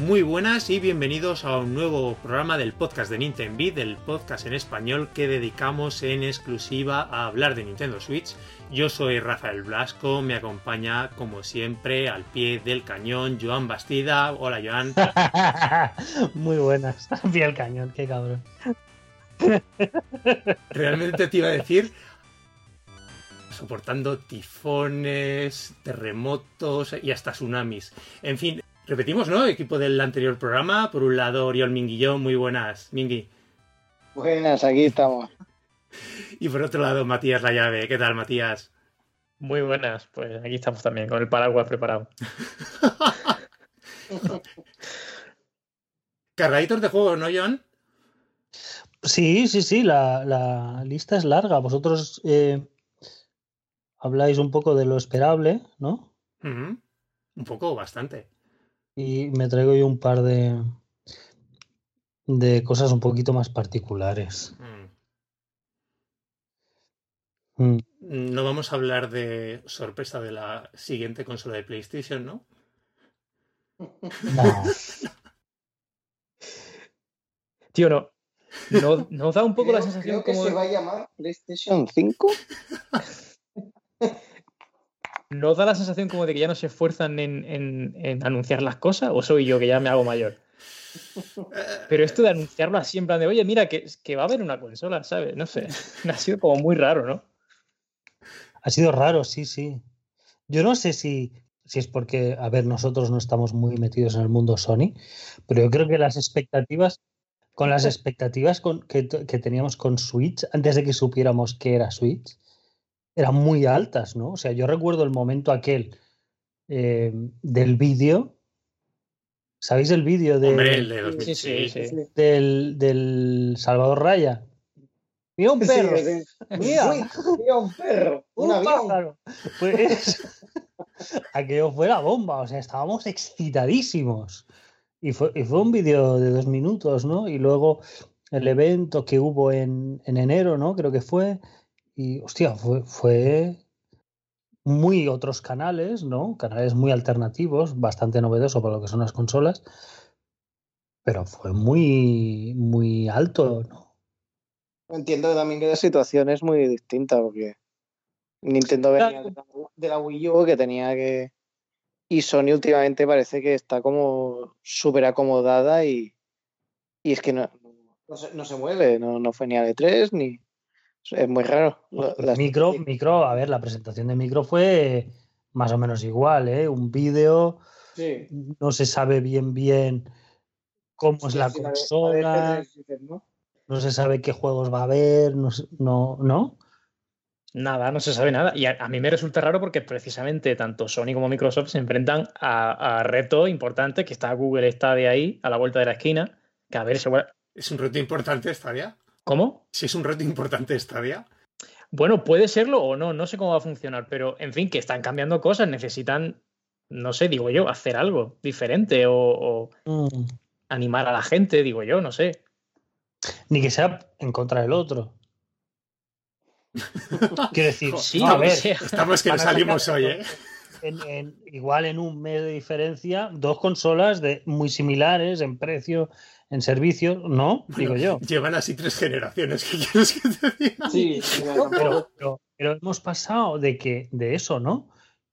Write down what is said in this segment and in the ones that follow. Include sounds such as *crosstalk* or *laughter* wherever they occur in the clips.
Muy buenas y bienvenidos a un nuevo programa del podcast de Nintendo Beat, el podcast en español que dedicamos en exclusiva a hablar de Nintendo Switch. Yo soy Rafael Blasco, me acompaña como siempre al pie del cañón Joan Bastida. Hola Joan. *laughs* Muy buenas, *laughs* al pie del cañón, qué cabrón. *laughs* Realmente te iba a decir soportando tifones, terremotos y hasta tsunamis. En fin, repetimos, ¿no? Equipo del anterior programa. Por un lado, Oriol Minguillón, muy buenas, Mingui. Buenas, aquí estamos. Y por otro lado, Matías La Llave. ¿Qué tal, Matías? Muy buenas, pues aquí estamos también, con el paraguas preparado. *laughs* Cargaditos de juegos, ¿no, John? Sí, sí, sí, la, la lista es larga. Vosotros eh, habláis un poco de lo esperable, ¿no? Un poco, bastante. Y me traigo yo un par de, de cosas un poquito más particulares. Mm. Mm. No vamos a hablar de sorpresa de la siguiente consola de PlayStation, ¿no? No. *laughs* Tío, no. ¿No, ¿no da un poco Creo- la sensación creo que como se va a llamar PlayStation 5. *laughs* ¿No da la sensación como de que ya no se esfuerzan en, en- en anunciar las cosas? ¿O soy yo que ya me hago mayor? Pero esto de anunciarlo así en plan de, oye, mira, que, que va a haber una consola, ¿sabes? No sé. *laughs* Ha sido como muy raro, ¿no? Ha sido raro, sí, sí. Yo no sé si, si es porque, a ver, nosotros no estamos muy metidos en el mundo Sony, pero yo creo que las expectativas, con las expectativas con- que, que teníamos con Switch, antes de que supiéramos qué era Switch, eran muy altas, ¿no? O sea, yo recuerdo el momento aquel eh, del vídeo. ¿Sabéis el vídeo de, Hombre, el de 2000. Sí, sí, sí. del, del Salvador Raya? Mira un perro. Mira. Mira un perro, un, un pájaro. Pues *laughs* aquello fue la bomba, o sea, estábamos excitadísimos. Y fue, y fue un vídeo de dos minutos, ¿no? Y luego el evento que hubo en, en enero, ¿no? Creo que fue. Y, hostia, fue, fue muy otros canales, ¿no? Canales muy alternativos, bastante novedoso para lo que son las consolas. Pero fue muy, muy alto, ¿no? Entiendo también que la situación es muy distinta porque Nintendo venía de la, de la Wii U que tenía que... Y Sony últimamente parece que está como súper acomodada y, y es que no, no, se, no se mueve, no, no fue ni a E3 ni... Es muy raro. La- las- Micro, micro, a ver, la presentación de micro fue más o menos igual, ¿eh? Un vídeo, Sí. no se sabe bien bien cómo es la sí, la de- consola, la de E3 dices, ¿no? no se sabe qué juegos va a haber, no, no, ¿no? Nada, no se sabe nada. Y a, a mí me resulta raro porque precisamente tanto Sony como Microsoft se enfrentan a, a retos importantes, que está Google está de ahí, a la vuelta de la esquina, que a ver, ¿Es un reto importante Stadia? ¿Cómo? Si es un reto importante Stadia. Bueno, puede serlo o no, no sé cómo va a funcionar, pero en fin, que están cambiando cosas, necesitan, no sé, digo yo, hacer algo diferente o, o Mm, animar a la gente, digo yo, no sé. Ni que sea en contra del otro. *laughs* Quiero decir, Sí, a ver, sea. Estamos que no salimos hoy, ¿eh? en- en- igual en un mes de diferencia, dos consolas de, muy similares en precio, en servicio, ¿no? Digo yo. Llevan así tres generaciones. ¿Qué quieres que te diga? Sí, *laughs* Pero, pero- pero hemos pasado de que de eso, ¿no?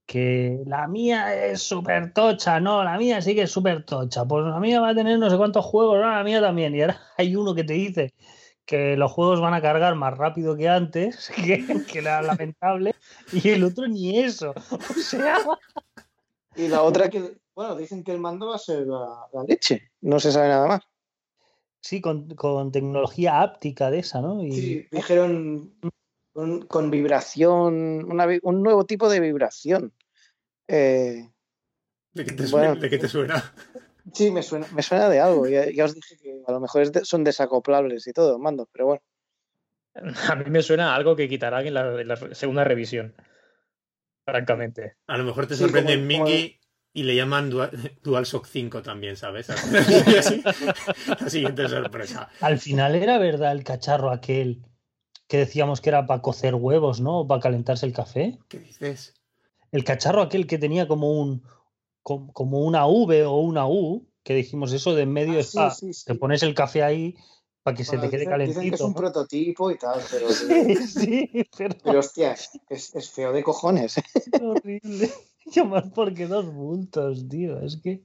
Que la mía es súper tocha, no, la mía sí que es súper tocha. Pues la mía va a tener no sé cuántos juegos, no, la mía también. Y ahora *laughs* hay uno que te dice que los juegos van a cargar más rápido que antes, *laughs* que, que era lamentable, y el otro ni eso. O sea, Y la otra que, bueno, dicen que el mando va a ser la, la leche. No se sabe nada más. Sí, con, con tecnología áptica de esa, ¿no? Y, Sí, dijeron con, con vibración, una un nuevo tipo de vibración. Eh, ¿De qué te Bueno. suena? ¿De qué te suena? sí, me suena, me suena de algo. Ya, ya os dije que a lo mejor de- son desacoplables y todo, mandos, pero bueno. *laughs* A mí me suena a algo que quitarán en la, en la segunda revisión. Francamente. A lo mejor te Sí, sorprende como- Mingy y le llaman Dual, *laughs* DualShock 5 también, ¿sabes? Así, *laughs* la siguiente sorpresa. Al final era verdad el cacharro aquel que decíamos que era para cocer huevos, ¿no? O para calentarse el café. ¿Qué dices? El cacharro aquel que tenía como un como como una V o una U, que dijimos eso de en medio Ah, está, sí, sí, sí. te pones el café ahí para que se te quede dicen, calentito. dicen que es un ¿no? prototipo y tal, pero, *laughs* sí, pero pero hostia, es, es feo de cojones. ¿eh? es horrible. *laughs* Llamar porque dos bultos, tío. Es que.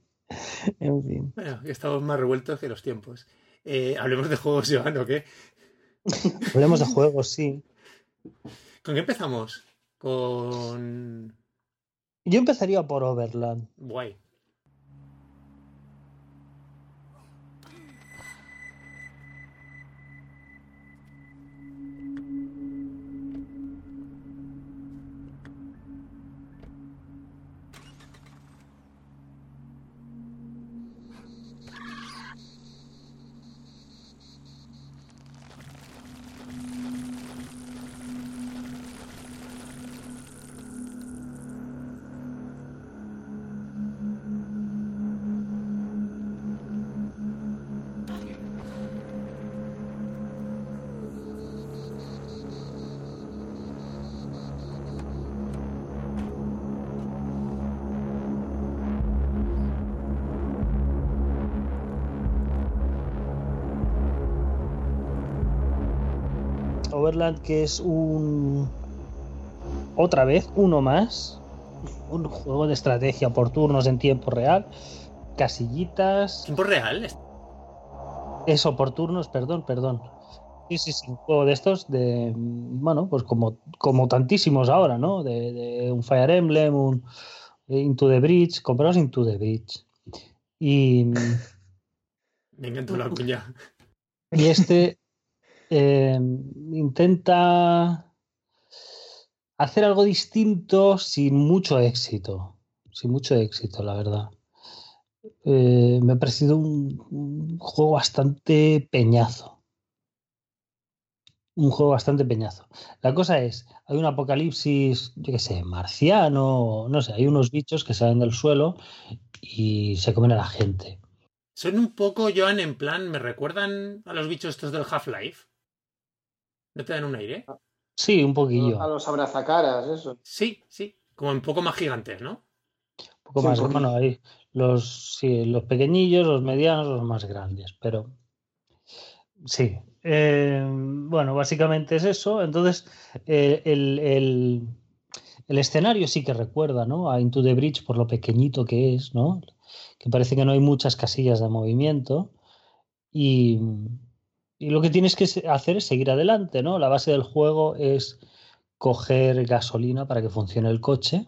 En fin. Bueno, estamos más revueltos que los tiempos. Eh, hablemos de juegos, Joan, ¿o qué? *laughs* Hablemos de juegos, sí. ¿Con qué empezamos? Con. Yo empezaría por Overland. Guay. Overland, que es un. Otra vez, uno más. Un juego de estrategia por turnos en tiempo real. Casillitas. ¿Tiempo real? Eso, por turnos, perdón, perdón. Sí, sí, sí, un juego de estos, de. Bueno, pues como, como tantísimos ahora, ¿no? De, de un Fire Emblem, un Into the Bridge. Compraos Into the Bridge. Y. *laughs* Me encantó la cuña. Y este eh, intenta hacer algo distinto sin mucho éxito. Sin mucho éxito, la verdad. Eh, me ha parecido un, un, juego bastante peñazo. Un juego bastante peñazo. La cosa es, hay un apocalipsis, yo qué sé, marciano, no sé, hay unos bichos que salen del suelo y se comen a la gente. Son un poco, Joan, en plan, me recuerdan a los bichos estos del Half-Life. ¿No te dan un aire? Sí, un poquillo. A los abrazacaras, eso. Sí, sí. Como un poco más gigantes, ¿no? Un poco Sí, más, bueno, hay los, sí, los pequeñillos, los medianos, los más grandes, pero sí. Eh, bueno, básicamente es eso. Entonces, eh, el, el, el escenario sí que recuerda, ¿no? A Into the Bridge por lo pequeñito que es, ¿no? Que parece que no hay muchas casillas de movimiento. Y, y lo que tienes que hacer es seguir adelante, ¿no? La base del juego es coger gasolina para que funcione el coche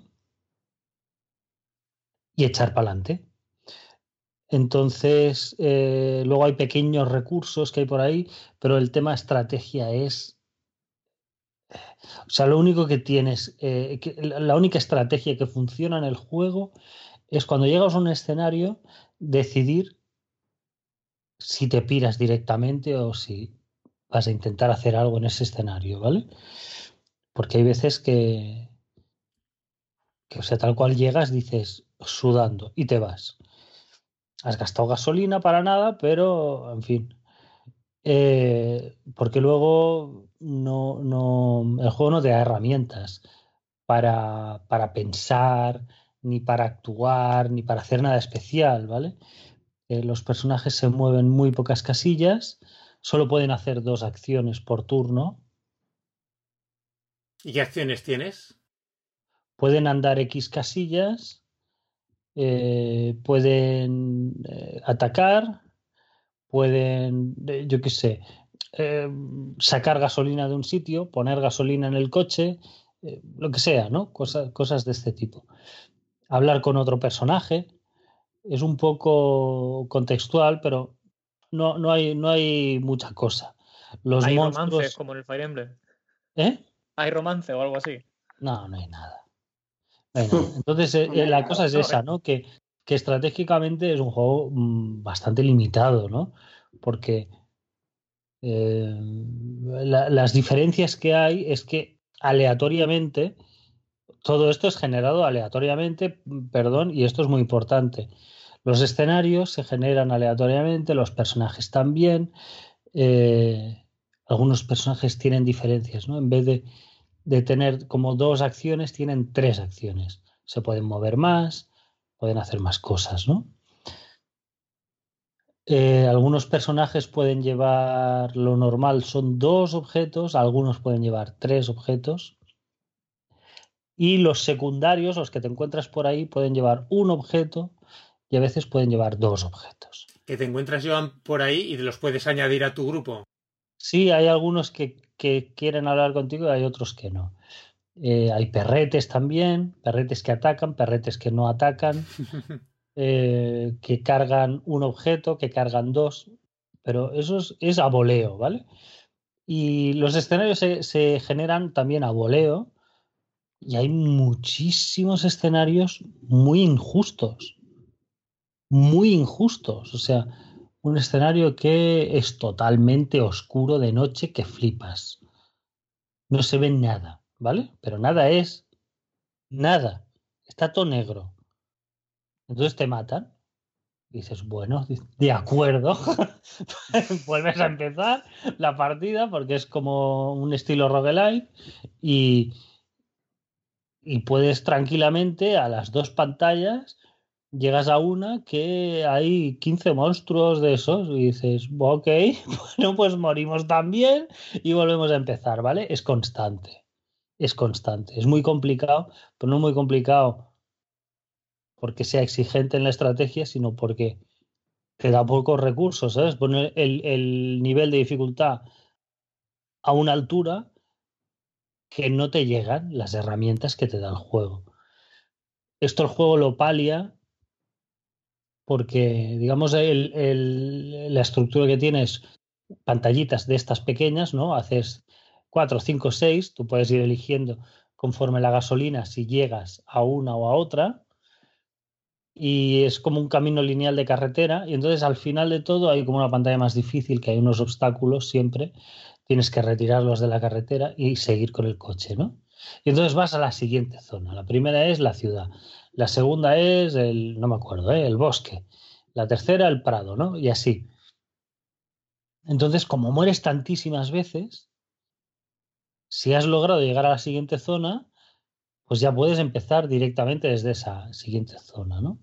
y echar para adelante. Entonces, eh, luego hay pequeños recursos que hay por ahí, pero el tema estrategia es... O sea, lo único que tienes, eh, la única estrategia que funciona en el juego es cuando llegas a un escenario, decidir si te piras directamente o si vas a intentar hacer algo en ese escenario, ¿vale? Porque hay veces que, que o sea, tal cual llegas, dices sudando y te vas. Has gastado gasolina para nada, pero en fin. Eh, porque luego no, no, el juego no te da herramientas para, para pensar, ni para actuar, ni para hacer nada especial, ¿vale? Eh, los personajes se mueven muy pocas casillas, solo pueden hacer dos acciones por turno, ¿Y qué acciones tienes? pueden andar X casillas, eh, pueden eh, atacar, pueden, yo qué sé, sacar gasolina de un sitio, poner gasolina en el coche, lo que sea, ¿no? Cosas de este tipo. Hablar con otro personaje. Es un poco contextual, pero no, no, hay, no hay mucha cosa. Los Hay monstruos. romances como en el Fire Emblem. ¿Eh? Hay romance o algo así. No, no hay nada. No hay nada. *laughs* Entonces, eh, eh, la cosa es esa, ¿no? Que, que estratégicamente es un juego mm, bastante limitado, ¿no? Porque eh, la- las diferencias que hay es que aleatoriamente, todo esto es generado aleatoriamente, perdón, y esto es muy importante. Los escenarios se generan aleatoriamente, los personajes también. eh, algunos personajes tienen diferencias, ¿no? En vez de, de tener como dos acciones, tienen tres acciones. Se pueden mover más, pueden hacer más cosas, ¿no? Eh, algunos personajes pueden llevar, lo normal son dos objetos, algunos pueden llevar tres objetos. Y los secundarios, los que te encuentras por ahí, pueden llevar un objeto y a veces pueden llevar dos objetos. Que te encuentras, Joan, por ahí y los puedes añadir a tu grupo. Sí, hay algunos que, que quieren hablar contigo y hay otros que no. Eh, hay perretes también, perretes que atacan, perretes que no atacan, *laughs* eh, que cargan un objeto, que cargan dos, pero eso es, es a voleo, ¿vale? Y los escenarios se, se generan también a voleo y hay muchísimos escenarios muy injustos, muy injustos, o sea, un escenario que es totalmente oscuro de noche que flipas. No se ve nada ¿vale? Pero nada es nada, está todo negro. Entonces te matan. dices, bueno, de acuerdo. *laughs* Vuelves a empezar la partida porque es como un estilo roguelite y, y puedes tranquilamente a las dos pantallas llegas a una que hay 15 monstruos de esos y dices, ok, *laughs* bueno, pues morimos también y volvemos a empezar, ¿vale? Es constante es constante. Es muy complicado, pero no muy complicado porque sea exigente en la estrategia, sino porque te da pocos recursos, ¿sabes? Poner el, nivel de dificultad a una altura que no te llegan las herramientas que te da el juego. Esto el juego lo palia porque, digamos, la estructura que tienes, pantallitas de estas pequeñas, ¿no? Haces 4, 5, 6, tú puedes ir eligiendo conforme la gasolina si llegas a una o a otra. Y es como un camino lineal de carretera. Y entonces al final de todo hay como una pantalla más difícil, que hay unos obstáculos siempre. Tienes que retirarlos de la carretera y seguir con el coche, ¿no? Y entonces vas a la siguiente zona. La primera es la ciudad. La segunda es el, no me acuerdo, ¿eh? el bosque. La tercera el prado, ¿no? Y así. Entonces, como mueres tantísimas veces, si has logrado llegar a la siguiente zona, pues ya puedes empezar directamente desde esa siguiente zona, ¿no?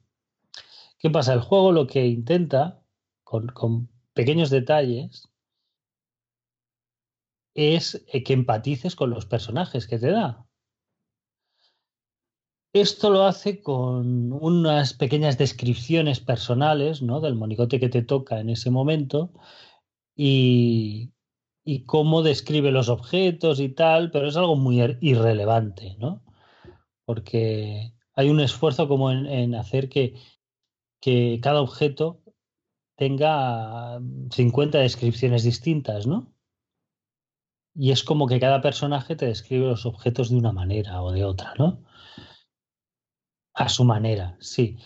¿Qué pasa? El juego lo que intenta, con, con pequeños detalles, es eh, que empatices con los personajes que te da. Esto lo hace con unas pequeñas descripciones personales, ¿no? Del monigote que te toca en ese momento y, y cómo describe los objetos y tal, pero es algo muy irrelevante, ¿no? Porque hay un esfuerzo como en, hacer que, que, cada objeto tenga 50 descripciones distintas, ¿no? Y es como que cada personaje te describe los objetos de una manera o de otra, ¿no? A su manera, sí.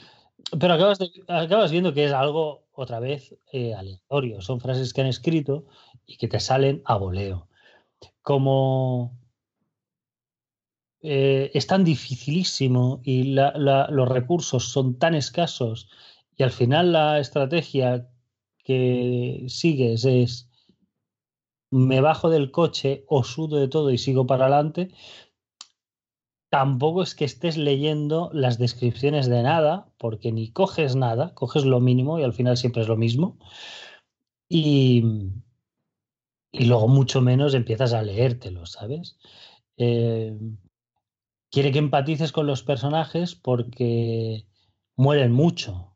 Pero acabas, acabas viendo que es algo, otra vez, eh, aleatorio. Son frases que han escrito y que te salen a voleo. Como eh, es tan dificilísimo y los recursos son tan escasos y al final la estrategia que sigues es me bajo del coche o sudo de todo y sigo para adelante, tampoco es que estés leyendo las descripciones de nada, porque ni coges nada, coges lo mínimo y al final siempre es lo mismo. Y, y luego mucho menos empiezas a leértelo, ¿sabes? Eh, quiere que empatices con los personajes porque mueren mucho.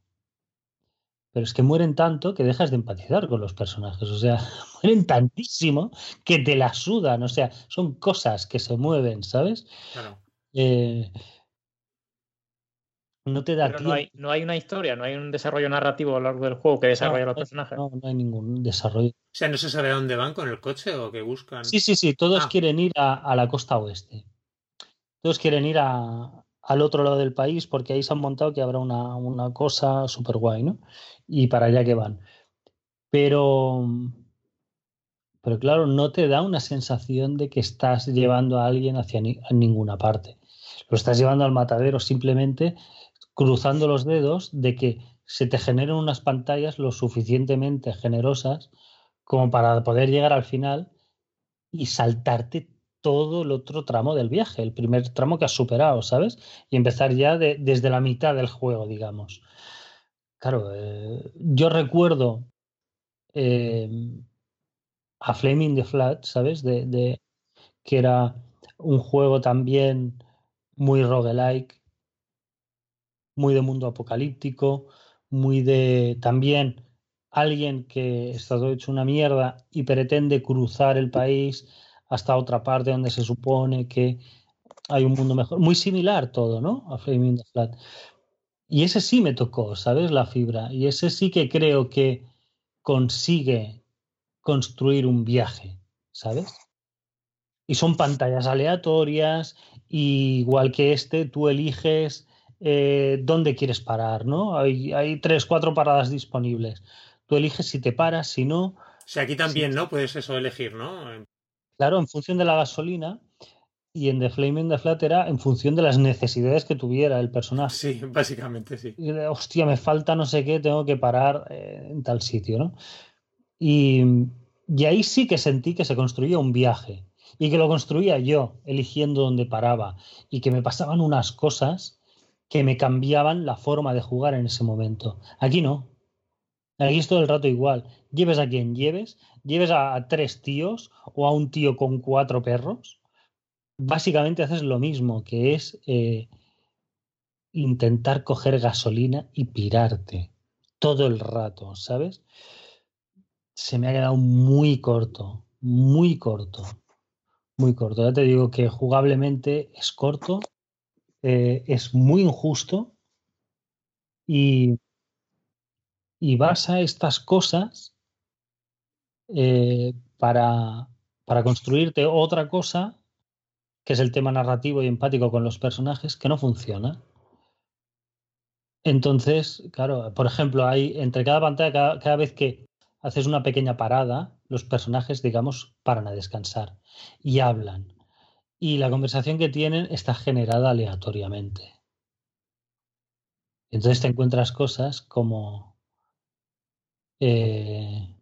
Pero es que mueren tanto que dejas de empatizar con los personajes. O sea, *laughs* mueren tantísimo que te la sudan. O sea, son cosas que se mueven, ¿sabes? Claro. Eh, no te da no hay, no hay, una historia, no hay un desarrollo narrativo a lo largo del juego que desarrolle los personajes. No, no hay ningún desarrollo. O sea, ¿no se sabe a dónde van con el coche o qué buscan? Sí, sí, sí, todos ah. quieren ir a, la costa oeste. Todos quieren ir a, al otro lado del país porque ahí se han montado que habrá una, una cosa súper guay, ¿no? Y para allá que van. Pero, pero claro, no te da una sensación de que estás llevando a alguien hacia ninguna parte. Lo estás llevando al matadero simplemente cruzando los dedos de que se te generen unas pantallas lo suficientemente generosas como para poder llegar al final y saltarte todo el otro tramo del viaje, el primer tramo que has superado, ¿sabes? Y empezar ya desde la mitad del juego, digamos. Claro, eh, yo recuerdo em, a Flaming the Flat, ¿sabes? De, de, que era un juego también muy roguelike, muy de mundo apocalíptico, muy de también alguien que está todo hecho una mierda y pretende cruzar el país hasta otra parte donde se supone que hay un mundo mejor. Muy similar todo, ¿no? A Flaming the Flat. Y ese sí me tocó, ¿sabes? La fibra. Y ese sí que creo que consigue construir un viaje, ¿sabes? Y son pantallas aleatorias, y igual que este, tú eliges eh, dónde quieres parar, ¿no? Hay, hay tres, cuatro paradas disponibles. Tú eliges si te paras, si no. O sea, aquí también, ¿no? Puedes eso elegir, ¿no? Claro, en función de la gasolina y en The Flaming the Flat era en función de las necesidades que tuviera el personaje. Sí, *laughs* básicamente sí. Y, hostia, me falta no sé qué, tengo que parar eh, en tal sitio, ¿no? Y, y ahí sí que sentí que se construía un viaje y que lo construía yo, eligiendo dónde paraba y que me pasaban unas cosas que me cambiaban la forma de jugar en ese momento. Aquí no. Aquí es todo el rato igual. Lleves a quien lleves, lleves a, tres tíos o a un tío con cuatro perros, básicamente haces lo mismo, que es eh, intentar coger gasolina y pirarte todo el rato, ¿sabes? Se me ha quedado muy corto, muy corto, muy corto. Ya te digo que jugablemente es corto, eh, es muy injusto y, y basa estas cosas eh, para, para construirte otra cosa, que es el tema narrativo y empático con los personajes, que no funciona. Entonces, claro, por ejemplo, hay entre cada pantalla, cada, vez que haces una pequeña parada, los personajes, digamos, paran a descansar y hablan. Y la conversación que tienen está generada aleatoriamente. Entonces te encuentras cosas como eh,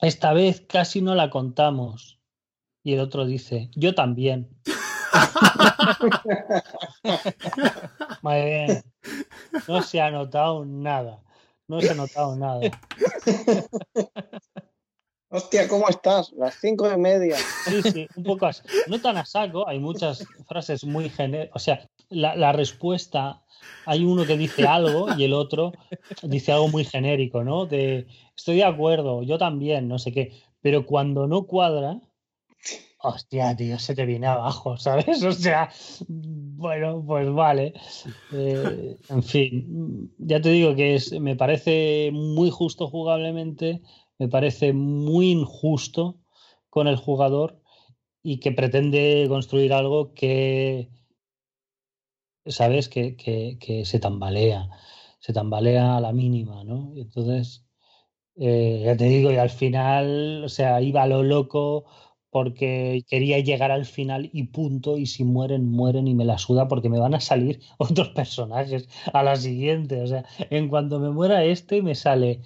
esta vez casi no la contamos. Y el otro dice, yo también. *laughs* Muy bien. No se ha notado nada. No se ha notado nada. Hostia, ¿cómo estás? Las cinco y media. Sí, sí, un poco así. No tan a saco, hay muchas frases muy genéricas. O sea, la, la, respuesta, hay uno que dice algo y el otro dice algo muy genérico, ¿no? De estoy de acuerdo, yo también, no sé qué. Pero cuando no cuadra, hostia, tío, se te viene abajo, *laughs* ¿sabes? O sea, bueno, pues vale. Eh, en fin, ya te digo que me parece muy justo jugablemente, me parece muy injusto con el jugador y que pretende construir algo que, ¿sabes? Que, que, que se tambalea, se tambalea a la mínima, ¿no? Entonces, eh, ya te digo, y al final, o sea, iba a lo loco porque quería llegar al final y punto, y si mueren, mueren y me la suda porque me van a salir *laughs* otros personajes a la siguiente. O sea, en cuanto me muera este, me sale,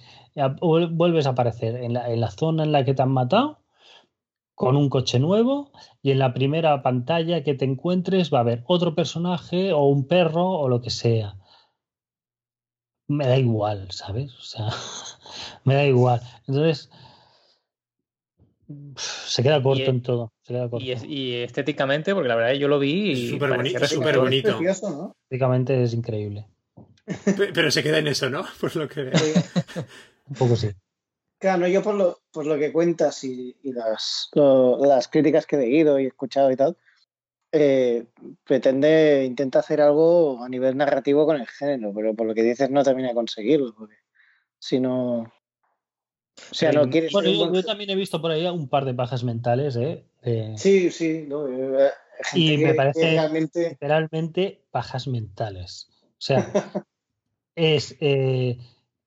vuelves a aparecer en la, en la zona en la que te han matado con un coche nuevo y en la primera pantalla que te encuentres va a haber otro personaje o un perro o lo que sea. Me da igual, ¿sabes? O sea, *laughs* me da igual. Entonces, se queda corto en todo. Se queda corto. Y, estéticamente, porque la verdad yo lo vi y súper bonito. Super bonito. Estéticamente es increíble. Pero se queda en eso, ¿no? *laughs* Por lo que Un poco sí. Claro, yo por lo, por lo que cuentas y, las, las críticas que he leído y escuchado y tal, eh, pretende, intenta hacer algo a nivel narrativo con el género, pero por lo que dices no termina de conseguirlo, porque si no... O sea, no quieres... Bueno, yo, también he visto por ahí un par de bajas mentales, ¿eh? Sí, sí, no, eh, y me parece realmente... literalmente bajas mentales. O sea, es eh,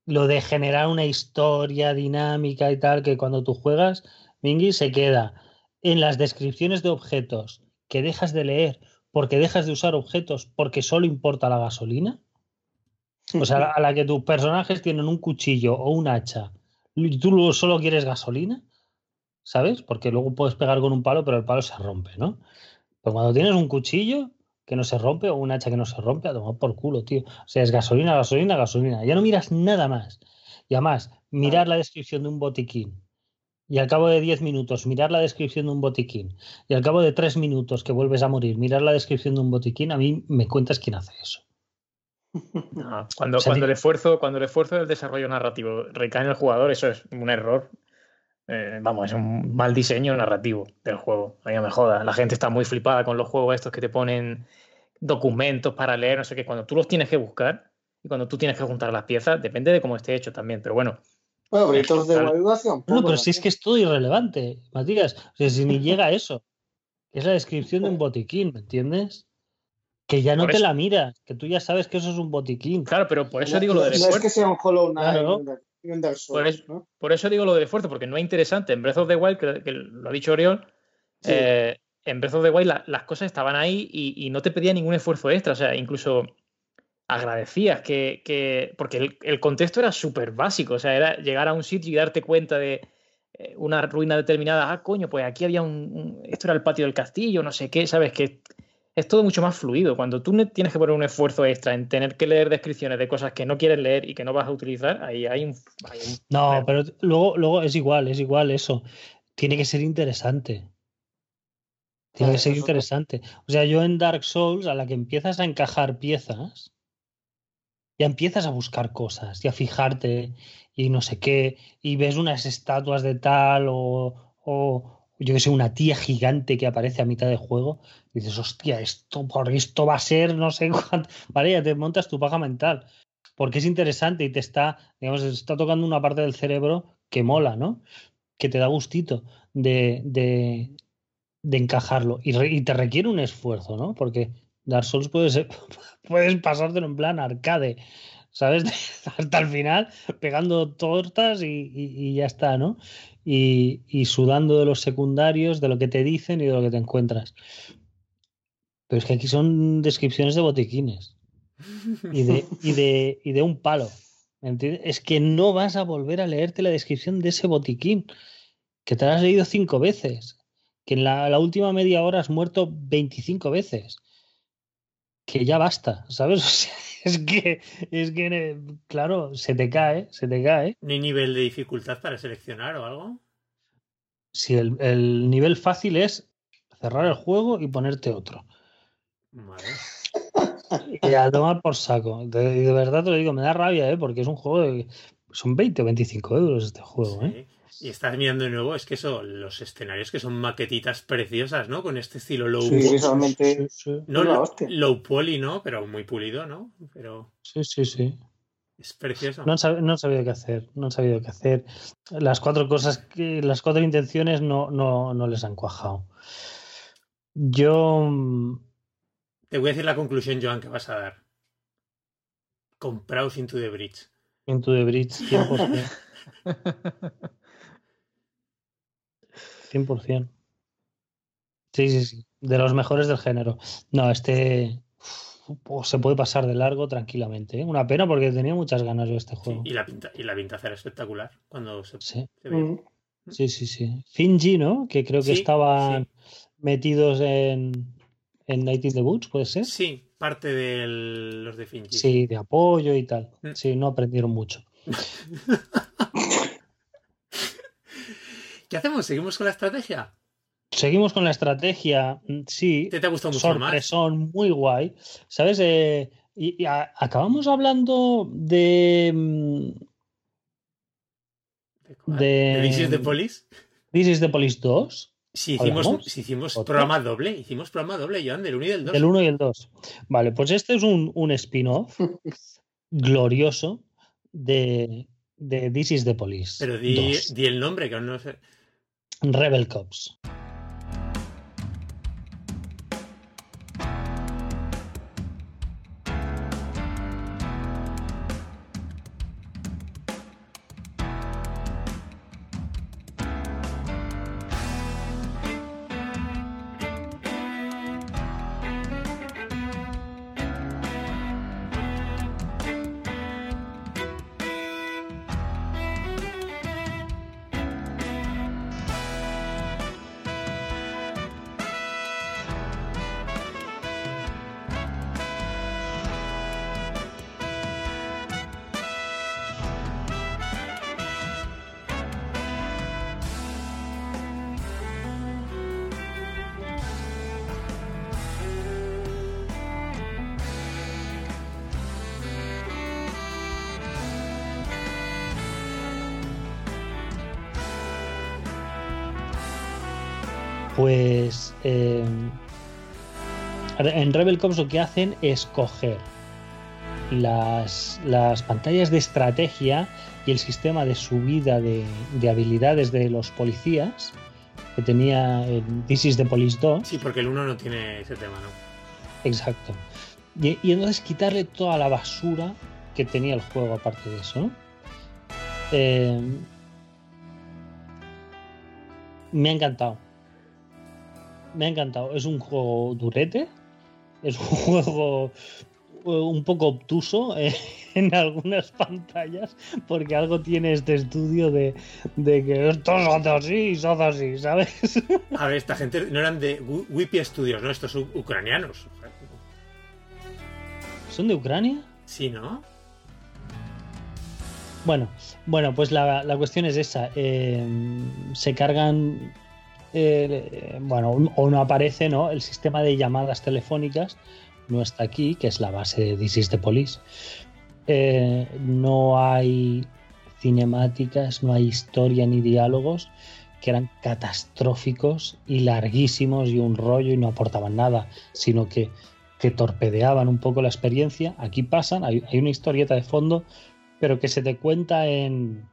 lo de generar una historia dinámica y tal, que cuando tú juegas, Mingy se queda en las descripciones de objetos que dejas de leer porque dejas de usar objetos porque solo importa la gasolina. O sea, a la que tus personajes tienen un cuchillo o un hacha tú solo quieres gasolina, ¿sabes? Porque luego puedes pegar con un palo, pero el palo se rompe, ¿no? Pero cuando tienes un cuchillo, que no se rompe o un hacha que no se rompe, a tomar por culo, tío. O sea, es gasolina, gasolina, gasolina. Ya no miras nada más. Y además, mirar la descripción de un botiquín y al cabo de 10 minutos mirar la descripción de un botiquín y al cabo de 3 minutos que vuelves a morir mirar la descripción de un botiquín, a mí me cuentas quién hace eso. *laughs* cuando, cuando, el esfuerzo, cuando el esfuerzo del desarrollo narrativo recae en el jugador, eso es un error. Eh, vamos, es un mal diseño narrativo del juego. A mí me joda. La gente está muy flipada con los juegos estos que te ponen documentos para leer, no sé qué. Cuando tú los tienes que buscar y cuando tú tienes que juntar las piezas, depende de cómo esté hecho también. Pero bueno, bueno, pero de evaluación. No, pero si es que es todo irrelevante, Matías. O sea, si ni *laughs* llega a eso. Es la descripción de un botiquín, ¿me entiendes? Que ya no te la miras, que tú ya sabes que eso es un botiquín. Claro, pero por eso digo lo del esfuerzo. No es que sea un Hollow Knight por, eso, por, eso, digo lo del esfuerzo, porque no es interesante. En Breath of the Wild, que, lo ha dicho Oriol, eh, en Breath of the Wild las cosas estaban ahí y, y, no te pedía ningún esfuerzo extra. O sea, incluso agradecías que, porque el, contexto era súper básico, o sea, era llegar a un sitio y darte cuenta de eh, una ruina determinada, ah, coño, pues aquí había un, esto era el patio del castillo, no sé qué, sabes que es todo mucho más fluido. Cuando tú tienes que poner un esfuerzo extra en tener que leer descripciones de cosas que no quieres leer y que no vas a utilizar, ahí hay un... no, pero luego, luego es igual, es igual eso. Tiene que ser interesante. Tiene que ser interesante. O sea, yo en Dark Souls, a la que empiezas a encajar piezas, ya empiezas a buscar cosas y a fijarte y no sé qué, y ves unas estatuas de tal o, o yo que sé, una tía gigante que aparece a mitad de juego, y dices, hostia, esto, por esto va a ser, no sé *laughs* cuánto, vale, ya te montas tu paja mental, porque es interesante y te está, digamos, está tocando una parte del cerebro que mola, ¿no? Que te da gustito de, de, de encajarlo y, y te requiere un esfuerzo, ¿no? Porque Dark Souls puede *laughs* puedes pasártelo en plan arcade, ¿sabes? *laughs* Hasta el final, pegando tortas y, ya está, ¿no? Y, sudando de los secundarios, de lo que te dicen y de lo que te encuentras. Pero es que aquí son descripciones de botiquines y de, y de, y de un palo. entiendes? Es que no vas a volver a leerte la descripción de ese botiquín, que te la has leído cinco veces, que en la, la última media hora has muerto 25 veces que ya basta, ¿sabes? *laughs* *laughs* es que, es que, claro, se te cae, se te cae. ¿Ni nivel de dificultad para seleccionar o algo? Sí, el, el nivel fácil es cerrar el juego y ponerte otro. Vale. Y a tomar por saco. De, de verdad te lo digo, me da rabia, ¿eh? porque es un juego de. Son 20 o 25 euros este juego, ¿eh? Y estás mirando de nuevo, es que eso, los escenarios que son maquetitas preciosas, ¿no? Con este estilo low sí, visualmente No, low, poly, ¿no? Pero muy pulido, ¿no? Pero. Sí, sí, sí. Es precioso. No han, no sabido qué hacer, no han sabido qué hacer. Las cuatro cosas, que, las cuatro intenciones no, no, no les han cuajado. Yo. Mm, Te voy a decir la conclusión, Joan, que vas a dar. Compraos Into the Bridge. Into the Bridge, *laughs* 100%. 100%. Sí, sí, sí. De los mejores del género. No, este se puede pasar de largo tranquilamente. ¿eh? Una pena porque tenía muchas ganas de este juego. y la pinta, y la pintaza era espectacular cuando se, sí. Mm. Sí, sí, sí. Finji, ¿no? Que creo que estaban metidos en, en Night in the Boots, ¿puede ser? Sí, parte de los de Finji. Sí, de apoyo y tal. Mm. Sí, no aprendieron mucho. *laughs* ¿Qué hacemos? ¿Seguimos con la estrategia? Seguimos con la estrategia, mm, sí. ¿Te, te ha gustado mucho más? Son muy guay. ¿Sabes? Eh, y, acabamos hablando de. Mm, ¿De, ¿De This is the Police? This is the Police 2. Sí, hicimos, hicimos programa doble. Hicimos programa doble, Joan, del 1 y del 2. Del 1 y el 2. Vale, pues este es un, un spin-off glorioso de, de This is the Police. Pero di, di el nombre, que aún no sé. Rebel Cops. Pues eh, en Rebel Cops lo que hacen es coger las, las pantallas de estrategia y el sistema de subida de, de habilidades de los policías que tenía en This is the Police 2. Sí, porque el 1 no tiene ese tema, ¿no? Exacto. Y, y entonces quitarle toda la basura que tenía el juego aparte de eso. Eh, me ha encantado. Me ha encantado. Es un juego durete. Es un *laughs* juego un poco obtuso eh, *laughs* en algunas pantallas porque algo tiene este estudio de, de que esto hace así, hace así, ¿sabes? *laughs* A ver, esta gente no eran de Wi- Wipi Studios, ¿no? Estos ucranianos. ¿Son de Ucrania? Sí, ¿no? Bueno, bueno, pues la, la cuestión es esa. eh, se cargan, eh, bueno, o no aparece, ¿no? El sistema de llamadas telefónicas no está aquí, que es la base de This is Police. Eh, no hay cinemáticas, no hay historia ni diálogos que eran catastróficos y larguísimos y un rollo y no aportaban nada, sino que, que torpedeaban un poco la experiencia. Aquí pasan, hay, hay una historieta de fondo, pero que se te cuenta en,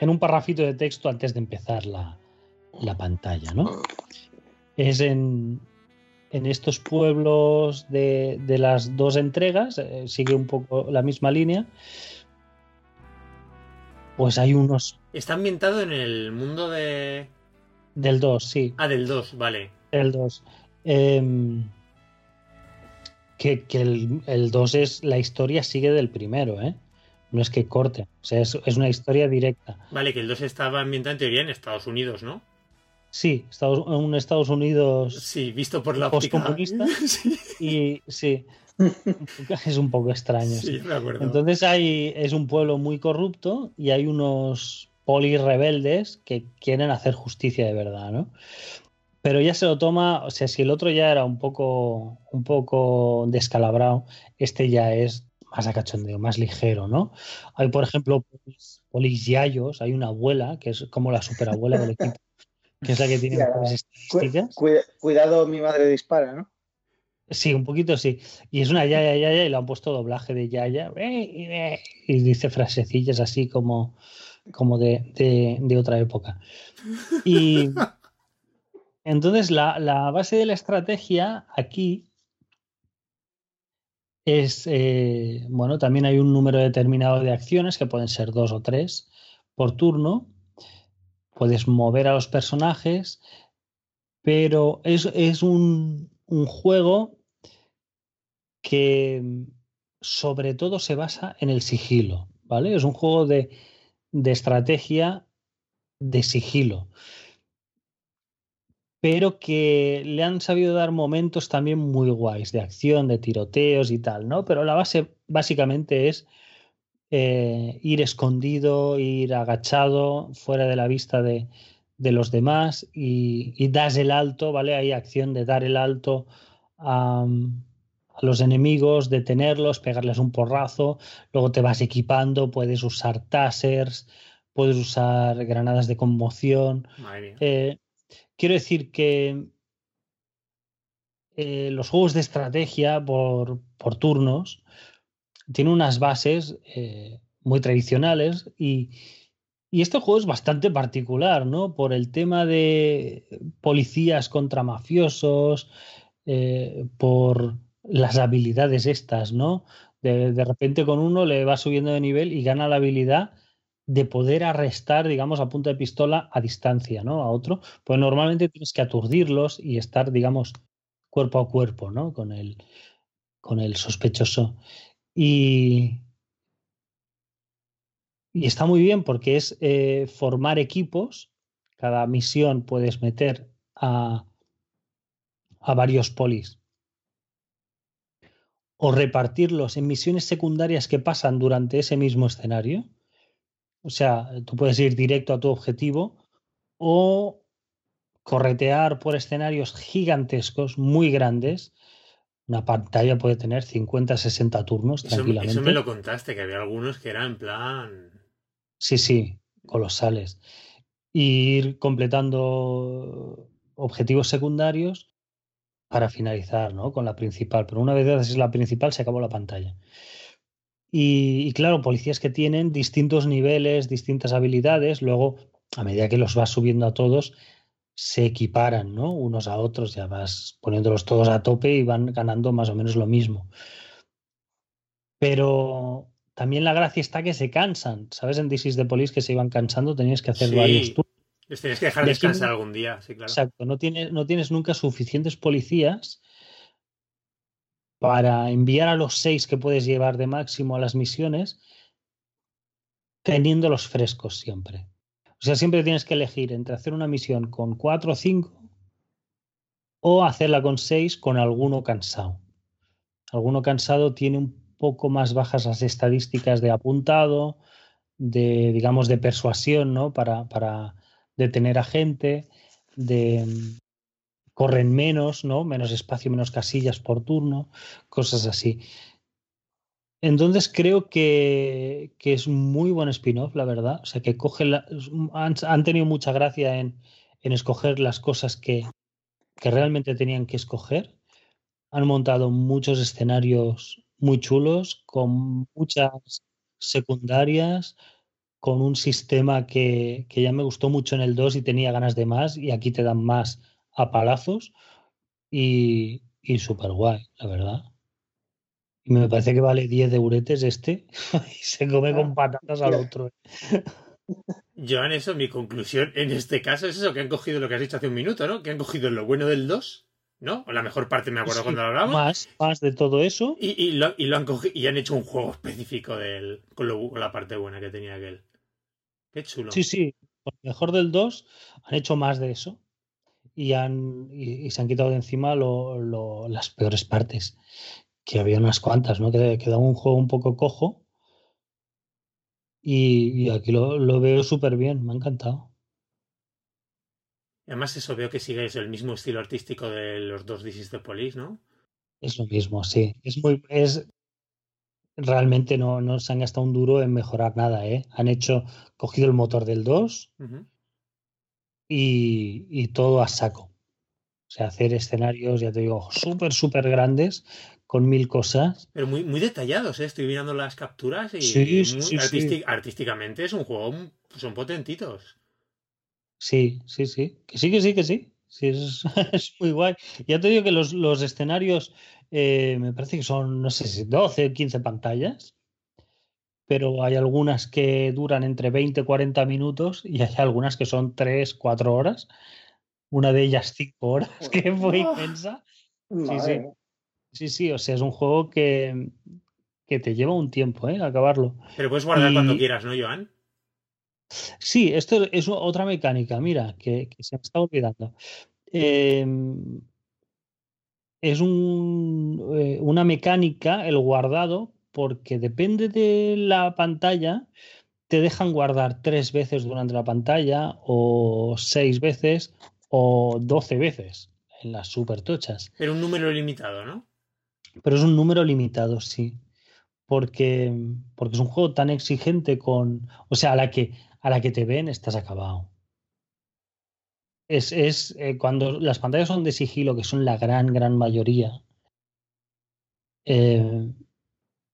en un parrafito de texto antes de empezar la, la pantalla, ¿no? Es en, en estos pueblos de, de las dos entregas, eh, sigue un poco la misma línea, pues hay unos Está ambientado en el mundo de. del 2, sí, Ah, del 2, vale. el 2. Em, que que el, el 2 es, la historia sigue del primero, ¿eh? No es que corte, o sea, es, es una historia directa. Vale, que el 2 estaba ambientado en teoría en Estados Unidos, ¿no? Sí, Estados, un Estados Unidos Sí, visto por la. Postcomunista. *laughs* sí, y sí, es un poco extraño. sí. me acuerdo. Entonces hay, es un pueblo muy corrupto y hay unos polis rebeldes que quieren hacer justicia de verdad, ¿no? Pero ya se lo toma, o sea, si el otro ya era un poco, un poco descalabrado, este ya es más a cachondeo, más ligero, ¿no? Hay, por ejemplo, polis, polis yayos, hay una abuela, que es como la superabuela del *laughs* equipo, que es la que tiene mejores Cu- estadísticas. cuida- cuidado, mi madre dispara, ¿no? Sí, un poquito sí. Y es una yaya, yaya, y le han puesto doblaje de yaya. eh, Y dice frasecillas así como, como de, de- de otra época. Y *laughs* entonces la, la base de la estrategia aquí es, eh, bueno, también hay un número determinado de acciones que pueden ser dos o tres por turno. Puedes mover a los personajes, pero es, es un, un juego que sobre todo se basa en el sigilo, ¿vale? Es un juego de, de estrategia de sigilo, pero que le han sabido dar momentos también muy guays de acción, de tiroteos y tal, ¿no? Pero la base básicamente es eh, ir escondido, ir agachado, fuera de la vista de, de los demás y, y das el alto, ¿vale? Hay acción de dar el alto a, a los enemigos, detenerlos, pegarles un porrazo, luego te vas equipando, puedes usar tasers, puedes usar granadas de conmoción. Eh, quiero decir que eh, los juegos de estrategia por, por turnos tienen unas bases eh, muy tradicionales y, y este juego es bastante particular, ¿no? Por el tema de policías contra mafiosos, eh, por las habilidades estas, ¿no? De, de repente con uno le va subiendo de nivel y gana la habilidad de poder arrestar, digamos, a punta de pistola a distancia, ¿no? A otro. Pues normalmente tienes que aturdirlos y estar, digamos, cuerpo a cuerpo, ¿no? Con el, con el sospechoso. Y, está muy bien porque es eh, formar equipos. Cada misión puedes meter a, a varios polis o repartirlos en misiones secundarias que pasan durante ese mismo escenario. O sea, tú puedes ir directo a tu objetivo o corretear por escenarios gigantescos, muy grandes. Una pantalla puede tener 50, 60 turnos Eso, tranquilamente. eso me lo contaste, que había algunos que eran en plan. Sí, sí, colosales. Y ir completando objetivos secundarios para finalizar ¿no? con la principal. Pero una vez haces la principal, se acabó la pantalla. Y, claro, policías que tienen distintos niveles, distintas habilidades, luego, a medida que los vas subiendo a todos, se equiparan, ¿no? Unos a otros, ya vas poniéndolos todos a tope y van ganando más o menos lo mismo. Pero también la gracia está que se cansan. ¿Sabes? En This de Police que se iban cansando, tenías que hacer varios turnos. Les tenías que dejar descansar algún día, sí, claro. Exacto, no tienes, no tienes nunca suficientes policías para enviar a los seis que puedes llevar de máximo a las misiones, teniéndolos frescos siempre. O sea, siempre tienes que elegir entre hacer una misión con cuatro o cinco o hacerla con seis con alguno cansado. Alguno cansado tiene un poco más bajas las estadísticas de apuntado, de, digamos, de persuasión, ¿no? Para, para detener a gente, de, corren menos, ¿no? Menos espacio, menos casillas por turno, cosas así. Entonces creo que, es muy buen spin-off, la verdad. O sea, que coge han, tenido mucha gracia en, escoger las cosas que, que, realmente tenían que escoger. Han montado muchos escenarios muy chulos, con muchas secundarias, con un sistema que, que ya me gustó mucho en el 2 y tenía ganas de más, y aquí te dan más a palazos y, y súper guay, la verdad. Y me parece que vale 10 euretes este *laughs* y se come con patatas al otro. Joan, eso, mi conclusión en este caso es eso, que han cogido lo que has dicho hace un minuto, ¿no? Que han cogido lo bueno del 2, ¿no? O la mejor parte, me acuerdo cuando lo hablamos. Más, más de todo eso. Y, y, lo, y lo, han cogido, y han hecho un juego específico del, con, con, la parte buena que tenía aquel. Qué chulo. Sí, sí. Lo mejor del 2 han hecho más de eso y, han, y, se han quitado de encima lo, las peores partes, que había unas cuantas, ¿no? Que quedaba un juego un poco cojo. Y, aquí lo, lo veo súper bien, me ha encantado. Además, eso veo que sigue el mismo estilo artístico de los dos DCs de Police, ¿no? Es lo mismo, sí. Es muy. Es, realmente no, no se han gastado un duro en mejorar nada, ¿eh? Han hecho. cogido el motor del 2 y, todo a saco. O sea, hacer escenarios, ya te digo, súper, súper grandes, con mil cosas. Pero muy, muy detallados, ¿eh? Estoy mirando las capturas y sí, artísticamente es un juego, son potentitos. Sí, sí, sí. Que sí, que sí, que sí. Sí, *laughs* es, muy guay. Ya te digo que los, los escenarios eh, me parece que son, no sé si 12 o 15 pantallas pero hay algunas que duran entre 20 y 40 minutos y hay algunas que son 3, 4 horas. Una de ellas 5 horas, que fue inmensa. Sí, sí. Sí, sí, o sea, es un juego que, que te lleva un tiempo, ¿eh? Acabarlo. Pero puedes guardar cuando quieras, ¿no, Joan? Sí, esto es otra mecánica, mira, que, se me está olvidando. Em, es un, eh, una mecánica, el guardado, porque depende de la pantalla, te dejan guardar tres veces durante la pantalla o seis veces o doce veces en las super tochas. Pero un número limitado, ¿no? Pero es un número limitado, sí. Porque, porque es un juego tan exigente con. O sea, a la que, a la que te ven estás acabado. Es, es eh, cuando las pantallas son de sigilo, que son la gran, gran mayoría. Eh,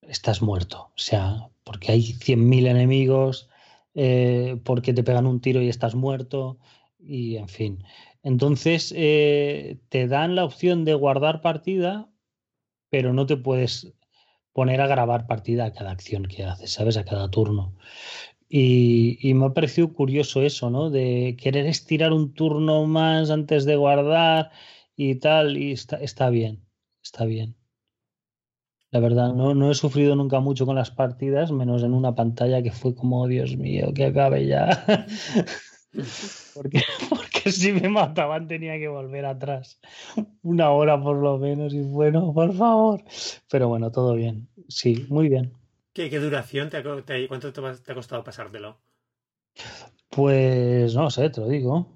estás muerto. O sea, porque hay 100.000 enemigos, eh, porque te pegan un tiro y estás muerto, y en fin. Entonces, eh, te dan la opción de guardar partida, pero no te puedes poner a grabar partida a cada acción que haces, ¿sabes? A cada turno. Y, y, me ha parecido curioso eso, ¿no? De querer estirar un turno más antes de guardar y tal, y está, está bien, está bien. La verdad, no, no he sufrido nunca mucho con las partidas, menos en una pantalla que fue como, Dios mío, que acabe ya. *laughs* porque, *laughs* porque si me mataban tenía que volver atrás. Una hora por lo menos y bueno, por favor. Pero bueno, todo bien. Sí, muy bien. ¿Qué, qué duración? Te ha, ¿Cuánto te ha costado pasártelo? Pues no sé, te lo digo.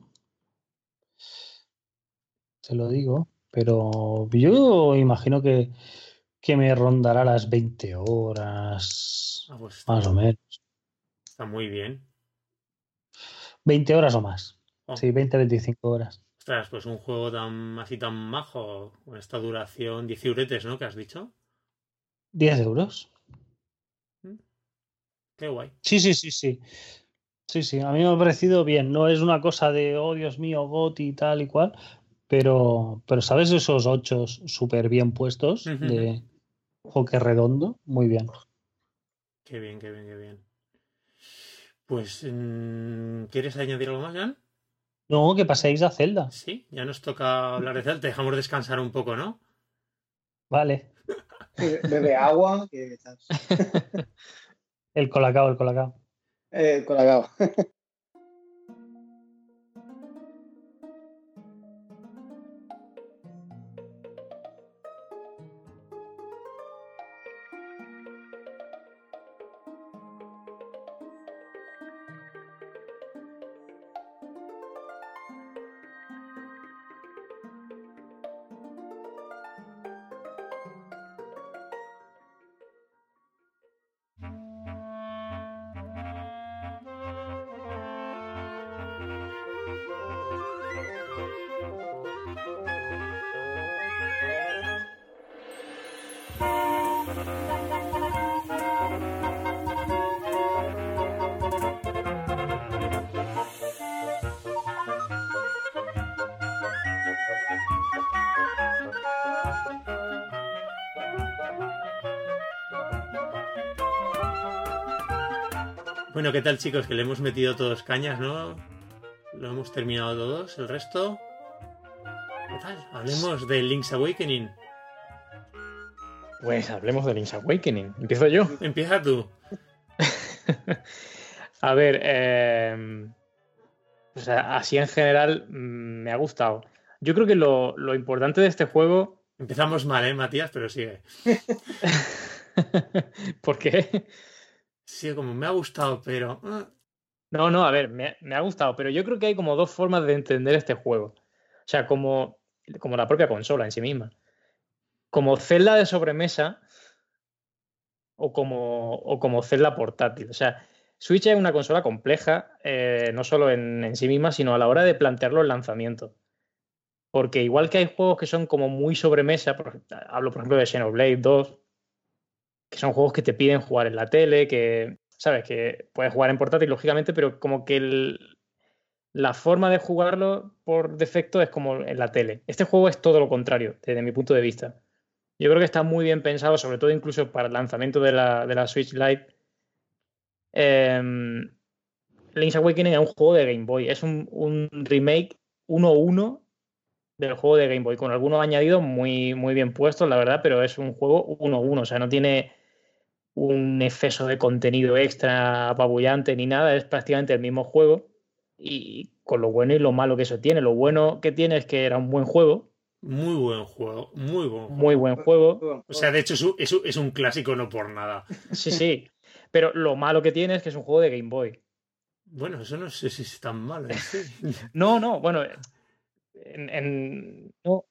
Te lo digo. Pero yo imagino que que me rondará las 20 horas, ah, pues más o menos. Está muy bien. 20 horas o más. Oh. Sí, 20, 25 horas. Ostras, pues un juego tan así tan majo, con esta duración, 10 euretes, ¿no? ¿Qué has dicho? 10 euros. Qué guay. Sí, sí, sí, sí. Sí, sí, a mí me ha parecido bien. No es una cosa de, oh Dios mío, Goti y tal y cual, pero, pero ¿sabes? Esos ocho súper bien puestos de hockey redondo, muy bien. Qué bien, qué bien, qué bien. Pues, mm, ¿quieres añadir algo más, Jan? No, que paséis a Zelda. Sí, ya nos toca hablar de Zelda. Te dejamos descansar un poco, ¿no? Vale. Bebe agua, que estás. *laughs* El colacao, el colacao. Eh, colacao. Bueno, ¿qué tal, chicos? Que le hemos metido todos cañas, ¿no? Lo hemos terminado todos. ¿El resto? ¿Qué tal? Hablemos de Link's Awakening. Pues hablemos de Link's Awakening. Empiezo yo. Empieza tú. *laughs* A ver, eh, o sea, así en general mm, me ha gustado. Yo creo que lo, lo importante de este juego. Empezamos mal, ¿eh, Matías? Pero sigue. *laughs* ¿Por qué? Sí, como me ha gustado, pero... ah, No, no, a ver, me, ha gustado, pero yo creo que hay como dos formas de entender este juego. O sea, como, como la propia consola en sí misma. Como Zelda de sobremesa o como, o como Zelda portátil. O sea, Switch es una consola compleja, eh, no solo en, en sí misma, sino a la hora de plantear los lanzamientos. Porque igual que hay juegos que son como muy sobremesa, hablo por ejemplo de Xenoblade 2, que son juegos que te piden jugar en la tele, que, ¿sabes? Que puedes jugar en portátil, lógicamente, pero como que la forma de jugarlo por defecto es como en la tele. Este juego es todo lo contrario, desde mi punto de vista. Yo creo que está muy bien pensado, sobre todo incluso para el lanzamiento de la, de la Switch Lite. Em, Link's Awakening es un juego de Game Boy, es un, un remake 1-1 del juego de Game Boy, con algunos añadidos muy, muy bien puestos, la verdad, pero es un juego 1-1, o sea, no tiene un exceso de contenido extra apabullante ni nada, es prácticamente el mismo juego y con lo bueno y lo malo que eso tiene. Lo bueno que tiene es que era un buen juego, Muy buen juego, muy buen juego. muy buen juego, O sea, de hecho es un, es un- es un clásico no por nada. sí, sí, pero lo malo que tiene es que es un juego de Game Boy. Bueno, eso no sé si es tan malo. ¿eh? Sí. *laughs* No, no, bueno, en, en- no.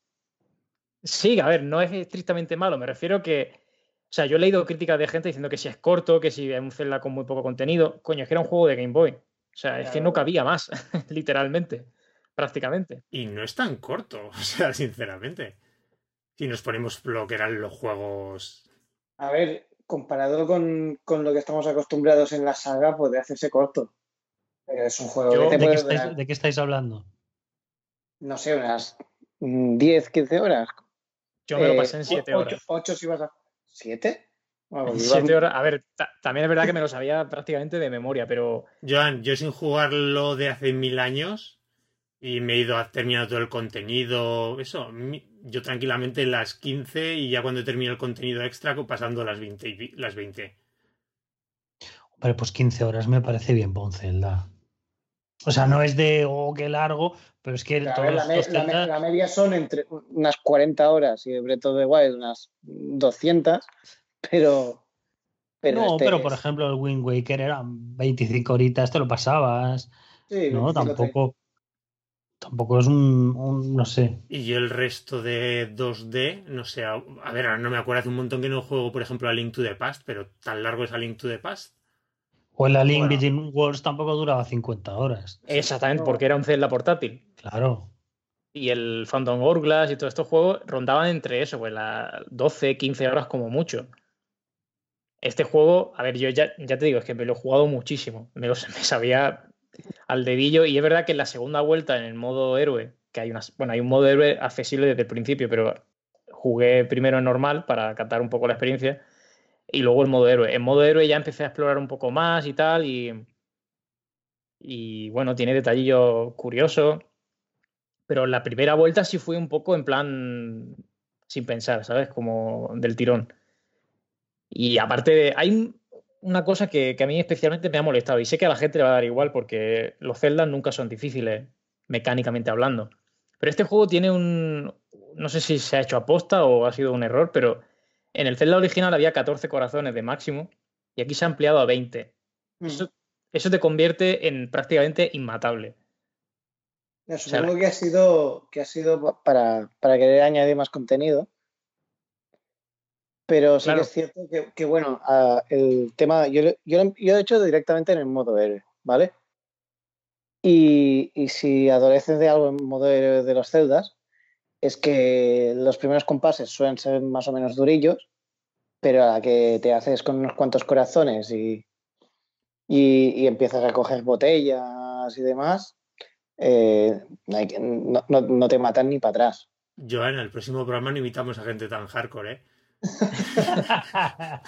Sí, a ver, no es estrictamente malo, me refiero que, o sea, yo he leído críticas de gente diciendo que si es corto, que si es un Zelda con muy poco contenido, coño, es que era un juego de Game Boy. O sea, es que no cabía más, *laughs* literalmente, prácticamente. Y no es tan corto, *laughs* o sea, sinceramente. Si nos ponemos lo que eran los juegos. A ver, comparado con, con lo que estamos acostumbrados en la saga, puede hacerse corto. Pero es un juego Yo- que te ¿De qué, estáis, de qué estáis hablando? no sé, unas mm, 10, 15 horas. Yo me lo Eh, pasé en 7 ocho- horas. ocho si vas a... ¿Siete? Bueno, 7 horas, a ver, ta- también es verdad que me lo sabía prácticamente de memoria, pero Joan, yo sin jugarlo de hace mil años y me he ido a terminar todo el contenido. Eso, yo tranquilamente las 15 y ya cuando termino el contenido extra pasando las 20. y pi- las 20. Hombre, pues 15 horas me parece bien para un Zelda. O sea, no es de, oh, qué largo, pero es que A todos ver, la, me- la me- Zelda- la media son entre unas 40 horas y el Breath of the Wild unas 200, pero... pero no, este pero es- por ejemplo el Wind Waker eran 25 horitas, te lo pasabas, sí, ¿no? 25, Tampoco, tampoco es un, un- no sé. Y yo el resto de 2D, no sé, a, a ver, ahora no me acuerdo hace un montón que no juego, por ejemplo, a Link to the Past, pero tan largo es a Link to the Past. O el A Link Bueno. Between Worlds tampoco duraba 50 horas. exactamente porque era un Zelda portátil. Claro. y el Phantom Hourglass y todos estos juegos rondaban entre eso, pues las 12, 15 horas como mucho. Este juego, a ver, yo ya, ya te digo, es que me lo he jugado muchísimo. Me, lo, *laughs* me sabía al dedillo y es verdad que en la segunda vuelta en el modo héroe, que hay unas, bueno, hay un modo héroe accesible desde el principio, pero jugué primero en normal para captar un poco la experiencia y luego el modo héroe. En modo héroe ya empecé a explorar un poco más y tal y y bueno, tiene detallillos curiosos. Pero la primera vuelta sí fue un poco en plan sin pensar, ¿sabes? Como del tirón. Y aparte, hay una cosa que, que, a mí especialmente me ha molestado y sé que a la gente le va a dar igual porque los Zelda nunca son difíciles mecánicamente hablando. Pero este juego tiene un... No sé si se ha hecho aposta o ha sido un error, pero en el Zelda original había 14 corazones de máximo y aquí se ha ampliado a 20. Mm. Eso, eso te convierte en prácticamente inmatable. No, supongo o sea, que ha sido, que ha sido para, para querer añadir más contenido. Pero sí claro. que es cierto que, que bueno, uh, el tema, yo, yo, yo lo he hecho directamente en el modo héroe, ¿vale? Y, y, si adoleces de algo en modo héroe de los celdas, es que los primeros compases suelen ser más o menos durillos, pero a la que te haces con unos cuantos corazones y, y, y empiezas a coger botellas y demás, eh, no, no, no, te matan ni para atrás. Joan, en el próximo programa no invitamos a gente tan hardcore, ¿eh? *laughs*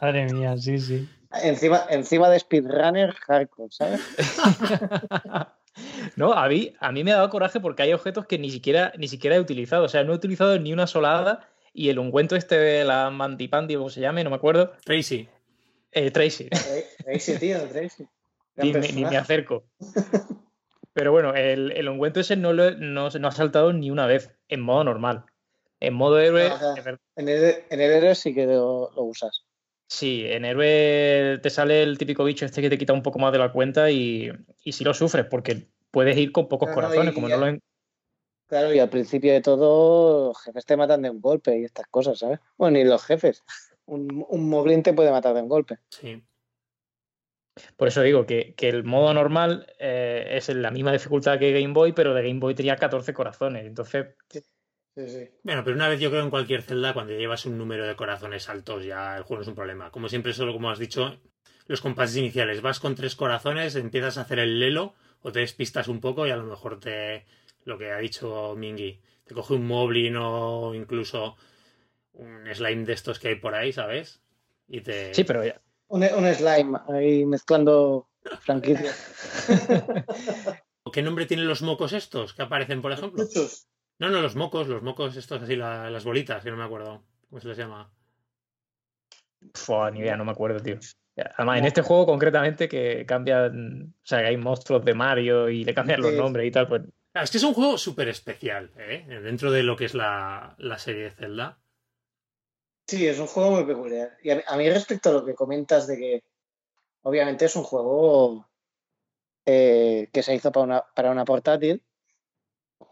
Madre mía, sí, sí. Encima, encima de speedrunner hardcore, ¿sabes? *laughs* no, a mí, a mí me ha dado coraje porque hay objetos que ni siquiera, ni siquiera he utilizado. O sea, no he utilizado ni una sola hada y el ungüento este de la Mantipandi, como se llame, no me acuerdo. Tracy. Eh, Tracy. Tracy, tío, Tracy. *laughs* Ni, ni, me acerco. *laughs* Pero bueno, el, el ungüento ese no, lo, no, no, ha saltado ni una vez en modo normal. En modo héroe. Ajá. En, el, en el héroe sí que lo, lo, usas. Sí, en héroe te sale el típico bicho este que te quita un poco más de la cuenta y, y sí lo sufres porque puedes ir con pocos claro, corazones, como no lo. En... Claro, y al principio de todo, los jefes te matan de un golpe y estas cosas, ¿sabes? Bueno, ni los jefes. Un, un moblin te puede matar de un golpe. Sí. Por eso digo que, que el modo normal eh, es la misma dificultad que Game Boy, pero de Game Boy tenía 14 corazones. Entonces. Sí, sí, sí. Bueno, pero una vez yo creo en cualquier celda, cuando llevas un número de corazones altos, ya el juego no es un problema. Como siempre, solo como has dicho, los compases iniciales. Vas con tres corazones, empiezas a hacer el lelo, o te despistas un poco y a lo mejor te. Lo que ha dicho Mingy. Te coge un Moblin o incluso un slime de estos que hay por ahí, ¿sabes? Y te. Sí, pero ya un, un slime ahí mezclando franquicias. *laughs* ¿Qué nombre tienen los mocos estos que aparecen, por ejemplo? Muchos. No, no, los mocos, los mocos estos así, la, las bolitas, que no me acuerdo. ¿Cómo se les llama? Fua, ni idea, no me acuerdo, tío. Además, en este juego concretamente que cambian, o sea, que hay monstruos de Mario y le cambian los nombres y tal, pues... Es que es un juego súper especial, ¿eh? Dentro de lo que es la, la serie de Zelda. Sí, es un juego muy peculiar. Y a, a, mí respecto a lo que comentas de que obviamente es un juego eh, que se hizo para una, para una portátil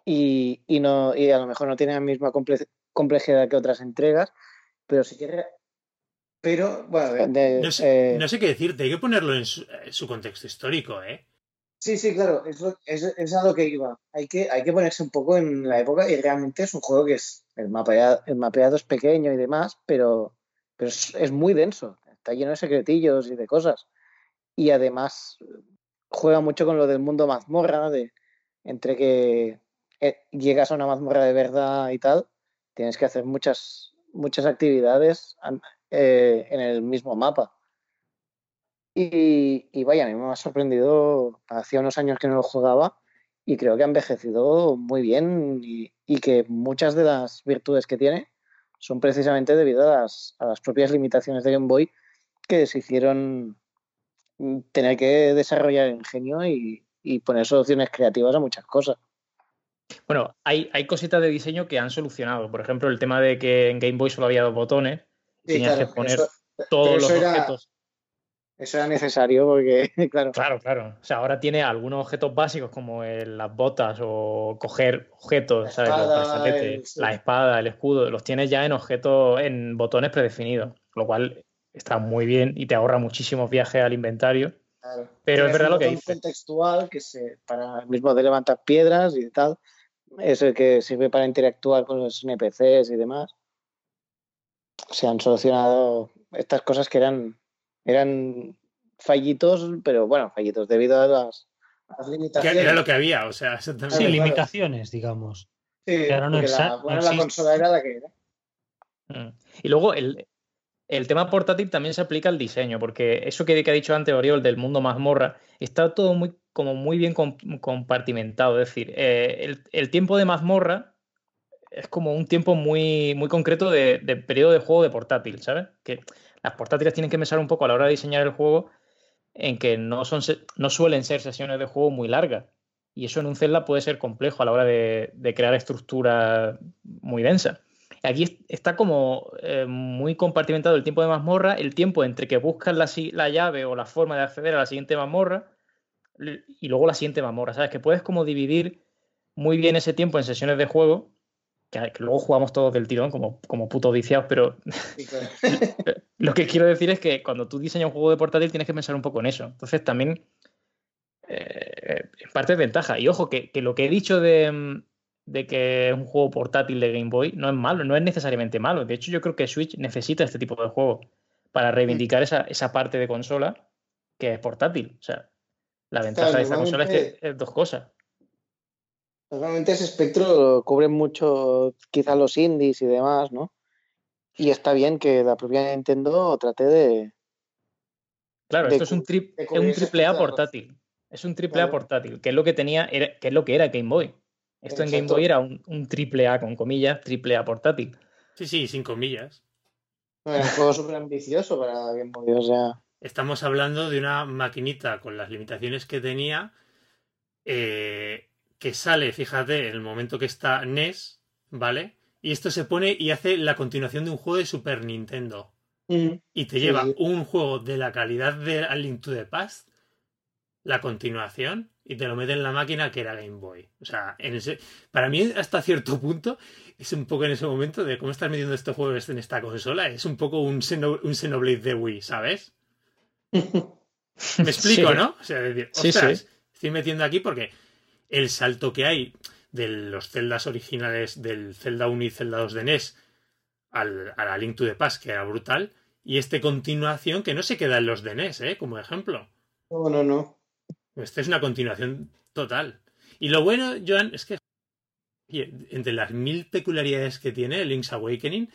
y, y, no, y a lo mejor no tiene la misma comple complejidad que otras entregas, pero sí que... Pero, bueno, de, no, sé, eh, no, sé, qué decirte, hay que ponerlo en su, en su contexto histórico, ¿eh? Sí, sí, claro, es, es, es, a lo que iba. Hay que, hay que ponerse un poco en la época y realmente es un juego que es, el mapeado, el mapeado es pequeño y demás, pero, pero es, es, muy denso, está lleno de secretillos y de cosas. Y además juega mucho con lo del mundo mazmorra, de entre que eh, llegas a una mazmorra de verdad y tal, tienes que hacer muchas, muchas actividades eh, en el mismo mapa. Y, y, vaya, a mí me ha sorprendido, hacía unos años que no lo jugaba y creo que ha envejecido muy bien y, que muchas de las virtudes que tiene son precisamente debido a las, a las, propias limitaciones de Game Boy que se hicieron tener que desarrollar ingenio y, y poner soluciones creativas a muchas cosas. Bueno, hay, hay, cositas de diseño que han solucionado. Por ejemplo, el tema de que en Game Boy solo había dos botones. Sí, tenías claro, que poner eso, todos los era, objetos. Eso era necesario porque, *laughs* claro. Claro, claro. O sea, ahora tiene algunos objetos básicos como el, las botas o coger objetos, la ¿sabes? Los brazaletes, el, sí. la espada, el escudo, los tienes ya en objetos, en botones predefinidos, lo cual está muy bien y te ahorra muchísimos viajes al inventario. Pero es verdad lo que dice. contextual que se, para el mismo de levantar piedras y tal, es el que sirve para interactuar con los NPCs y demás. Se han solucionado estas cosas que eran, eran fallitos, pero bueno, fallitos debido a las, limitaciones. era lo que había, o sea, Sí, limitaciones, digamos. Sí, la, la consola era la que era. Mm. Y luego el, el tema portátil también se aplica al diseño, porque eso que, ha dicho antes Oriol del mundo mazmorra, está todo muy, como muy bien compartimentado. Es decir, eh, el, tiempo de mazmorra es como un tiempo muy, muy concreto de, periodo de juego de portátil, ¿sabes? Que las portátiles tienen que pensar un poco a la hora de diseñar el juego en que no, son, no suelen ser sesiones de juego muy largas. Y eso en un Zelda puede ser complejo a la hora de, de crear estructuras muy densas. Aquí está como eh, muy compartimentado el tiempo de mazmorra, el tiempo entre que buscas la, llave o la forma de acceder a la siguiente mazmorra y luego la siguiente mazmorra, ¿sabes? Que puedes como dividir muy bien ese tiempo en sesiones de juego, que, luego jugamos todos del tirón como, como putos viciados, pero *laughs* lo que quiero decir es que cuando tú diseñas un juego de portátil tienes que pensar un poco en eso. Entonces también, eh, en parte es ventaja. Y ojo, que lo que he dicho de de que es un juego portátil de Game Boy no es malo, no es necesariamente malo. De hecho, yo creo que Switch necesita este tipo de juego para reivindicar esa, esa parte de consola que es portátil. O sea, la ventaja de esta consola es que es dos cosas. Normalmente ese espectro cubre mucho quizás los indies y demás, ¿no? Y está bien que la propia Nintendo trate de... Claro, esto es un, un triple A portátil. Es un triple A portátil, que es lo que tenía, que es lo que era Game Boy. Esto en Game Boy era un, triple A con comillas, triple A portátil. Sí, sí, sin comillas. un juego súper ambicioso para Game Boy, o sea. Estamos hablando de una maquinita con las limitaciones que tenía, eh, que sale, fíjate, en el momento que está NES, ¿vale? Y esto se pone y hace la continuación de un juego de Super Nintendo. Y te lleva un juego de la calidad de Link to the Past, la continuación, y te lo mete en la máquina que era Game Boy. O sea, en ese, para mí hasta cierto punto es un poco en ese momento de cómo estás metiendo estos juegos en esta consola, es un poco un, un Xenoblade de Wii, ¿sabes? Me *laughs* explico, ¿no? O sea, decir, ostras, estoy metiendo aquí porque el salto que hay de los celdas originales del Zelda 1 y Zelda 2 de NES al, a la Link to the Past, que era brutal, y este continuación que no se queda en los de NES, ¿eh? Como ejemplo. No, no, no. Esta es una continuación total. Y lo bueno, Joan, es que entre las mil peculiaridades que tiene Link's Awakening,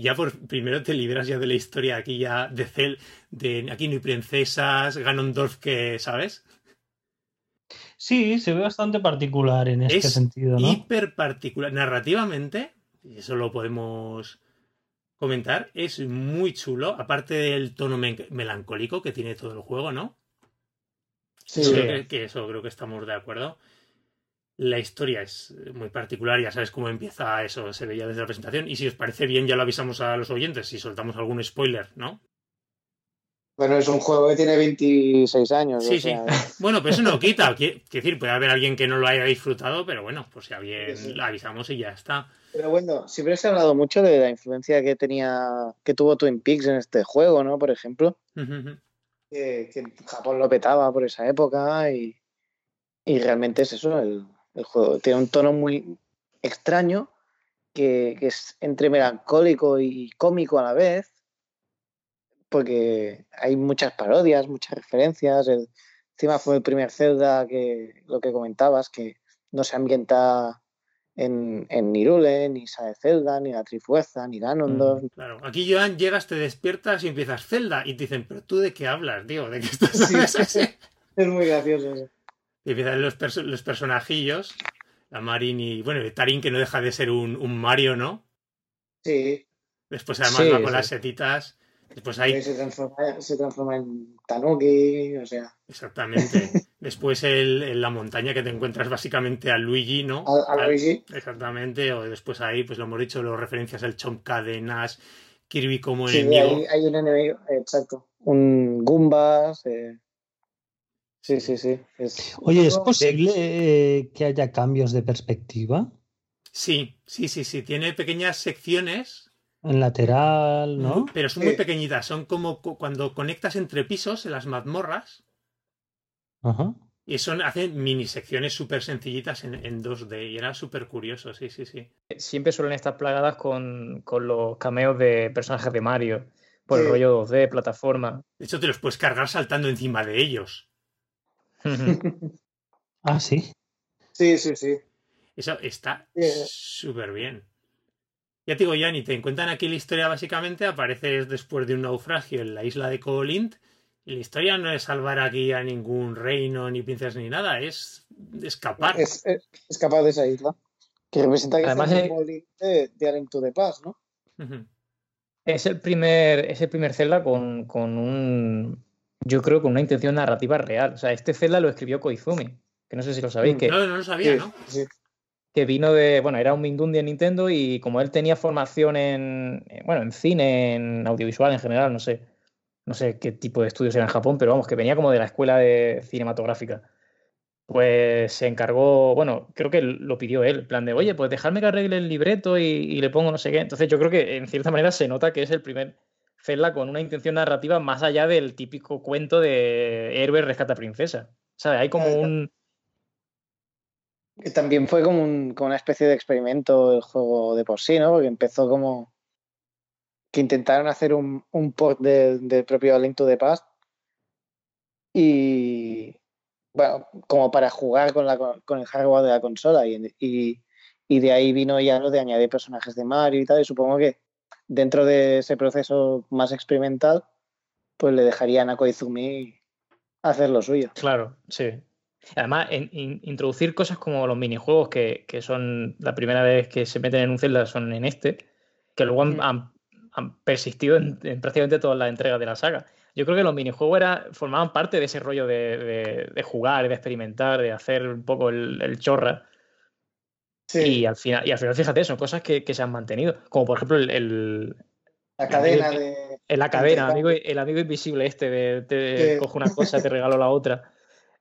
ya por primero te libras ya de la historia aquí ya de Cell, de aquí no hay princesas, Ganondorf que, ¿sabes? Sí, se ve bastante particular en este sentido, ¿no? Hiper particular. Narrativamente, y eso lo podemos comentar, es muy chulo, aparte del tono melancólico que tiene todo el juego, ¿no? Sí. que, eso creo que estamos de acuerdo. La historia es muy particular, ya sabes cómo empieza eso, se veía desde la presentación. Y si os parece bien, ya lo avisamos a los oyentes si soltamos algún spoiler, ¿no? Bueno, es un juego que tiene 26 años. Sí, sí. *laughs* Bueno, pero eso no quita. Quiero decir, puede haber alguien que no lo haya disfrutado, pero bueno, pues si alguien lo avisamos y ya está. Pero bueno, siempre se ha hablado mucho de la influencia que tenía, que tuvo Twin Peaks en este juego, ¿no? Por ejemplo que, Japón lo petaba por esa época y, realmente es eso, el, juego. Tiene un tono muy extraño que, es entre melancólico y cómico a la vez, porque hay muchas parodias, muchas referencias, el, encima fue el primer Zelda que lo que comentabas, que no se ambienta en, en Nirule, ni Sae Zelda, ni la Trifuerza, ni Ganondorf. Mm, claro, aquí Joan llegas, te despiertas y empiezas Zelda y te dicen, pero tú de qué hablas, digo, de qué estás *laughs* Es muy gracioso eso. Y empiezan los, los personajillos, la Marin y, bueno, el Tarin que no deja de ser un, un Mario, ¿no? Sí. Después además va con las setitas. Después ahí... Se transforma, se transforma en Tanuki, o sea. Exactamente. *laughs* Después el, en la montaña que te encuentras básicamente a Luigi, ¿no? A, Luigi. Exactamente. O después ahí, pues lo hemos dicho, los referencias al Chomp Cadenas, Kirby como sí, enemigo. Hay, hay, un enemigo, exacto. Un Goombas. Eh. Sí, sí, sí. Oye, ¿es posible eh, que haya cambios de perspectiva? Sí, sí, sí, sí. Tiene pequeñas secciones En lateral, ¿no? Pero son muy pequeñitas, son como cuando conectas entre pisos en las mazmorras. Ajá. Y son, hacen mini secciones súper sencillitas en, en 2D y era súper curioso, sí, sí, sí. Siempre suelen estar plagadas con, con los cameos de personajes de Mario, por el rollo 2D, plataforma. De hecho, te los puedes cargar saltando encima de ellos. *laughs* ah, sí. Sí, sí, sí. Eso está súper bien. Ya te digo, Yanni, te cuentan aquí la historia básicamente, apareces después de un naufragio en la isla de Colint y la historia no es salvar aquí a ningún reino, ni princesas, ni nada, es escapar. Es, escapar de esa isla. Que representa que Además, es de, de to the Past, ¿no? Es el primer, es el primer Zelda con, con, un. Yo creo con una intención narrativa real. O sea, este Zelda lo escribió Koizumi. Que no sé si lo sabéis. Mm. Que, no, no lo sabía, ¿no? Que vino de. Bueno, era un Mindundi en Nintendo y como él tenía formación en. Bueno, en cine, en audiovisual en general, no sé no sé qué tipo de estudios era en Japón, pero vamos, que venía como de la escuela de cinematográfica. Pues se encargó, bueno, creo que lo pidió él, plan de, oye, pues dejarme que arregle el libreto y, le pongo no sé qué. Entonces yo creo que en cierta manera se nota que es el primer Zelda con una intención narrativa más allá del típico cuento de héroe rescata princesa. ¿Sabes? Hay como un... También fue como, como una especie de experimento el juego de por sí, ¿no? Porque empezó como que intentaron hacer un, un port del propio Link to the Past y bueno, como para jugar con, la, con el hardware de la consola y, y, y, de ahí vino ya lo de añadir personajes de Mario y tal y supongo que dentro de ese proceso más experimental pues le dejarían a Koizumi hacer lo suyo. Claro, sí. Además, en, introducir cosas como los minijuegos que, que, son la primera vez que se meten en un Zelda son en este, que luego han, han han persistido en, prácticamente todas las entregas de la saga. Yo creo que los minijuegos era, formaban parte de ese rollo de, de, jugar, de experimentar, de hacer un poco el, chorra. Y, al final, y al final, fíjate, son cosas que, se han mantenido. Como por ejemplo el. la cadena de. En la cadena, amigo, el amigo invisible este de te cojo una cosa, te regalo la otra. *laughs*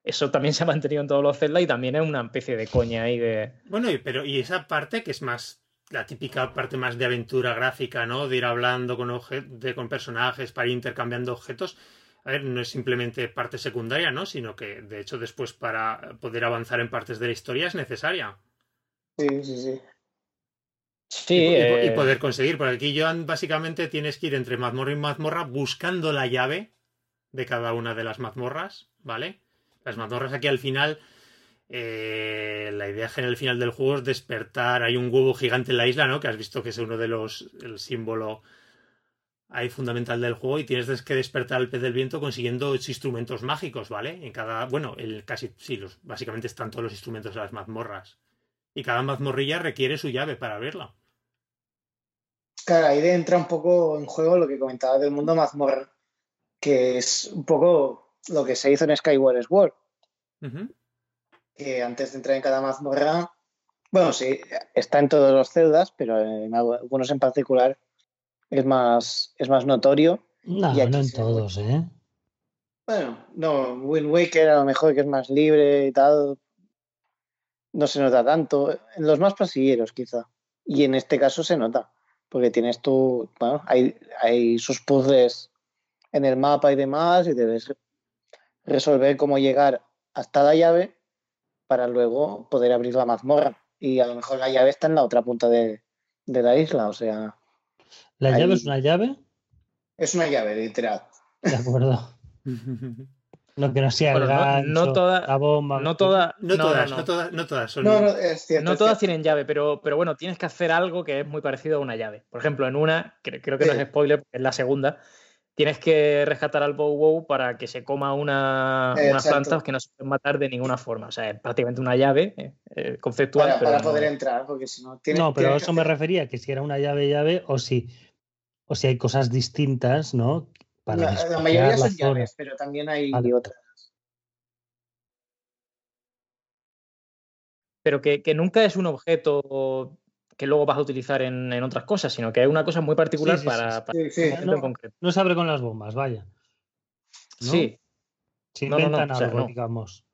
Eso también se ha mantenido en todos los Zelda y también es una especie de coña ahí de. Bueno, pero y esa parte que es más la típica parte más de aventura gráfica, ¿no? De ir hablando con, de, con personajes para ir intercambiando objetos. A ver, no es simplemente parte secundaria, ¿no? Sino que, de hecho, después para poder avanzar en partes de la historia es necesaria. Sí, sí, sí. Sí, y, eh... poder conseguir. Porque aquí, Joan, básicamente tienes que ir entre mazmorra y mazmorra buscando la llave de cada una de las mazmorras, ¿vale? Las mazmorras aquí al final eh, la idea general final del juego es despertar. Hay un huevo gigante en la isla, ¿no? Que has visto que es uno de los. el símbolo ahí fundamental del juego. Y tienes que despertar al pez del viento consiguiendo instrumentos mágicos, ¿vale? En cada. Bueno, el casi. Sí, los, básicamente están todos los instrumentos de las mazmorras. Y cada mazmorrilla requiere su llave para abrirla. Claro, ahí entra un poco en juego lo que comentaba del mundo mazmorra, que es un poco lo que se hizo en Skyward Sword que antes de entrar en cada mazmorra, bueno, sí, está en todos los celdas, pero en algunos en particular es más, es más notorio. No, no en todos, ¿eh? Bueno, no, Wind Waker a lo mejor que es más libre y tal, no se nota tanto. En los más pasilleros, quizá. Y en este caso se nota, porque tienes tú, bueno, hay, hay sus puzzles en el mapa y demás, y debes resolver cómo llegar hasta la llave para luego poder abrir la mazmorra. Y a lo mejor la llave está en la otra punta de, la isla, o sea. ¿La llave es una llave? Es una llave, literal. De acuerdo. *laughs* Lo que no sea el no, la bomba. No, toda, no, todas, no, todas, no todas son. no todas tienen llave, pero, pero bueno, tienes que hacer algo que es muy parecido a una llave. Por ejemplo, en una, creo, que no es spoiler, es la segunda, tienes que rescatar al Bow Wow para que se coma una, unas plantas que no se pueden matar de ninguna forma. O sea, es prácticamente una llave eh, eh, conceptual. Para, poder entrar, porque si no. no, pero eso me refería, que si era una llave, llave, o si, o si hay cosas distintas, ¿no? Para la, mayoría son llaves, pero también hay otras. Pero que, que nunca es un objeto que luego vas a utilizar en, en, otras cosas, sino que es una cosa muy particular para, para no, en concreto. No se abre con las bombas, vaya. Sí. Se inventan algo, digamos. A mí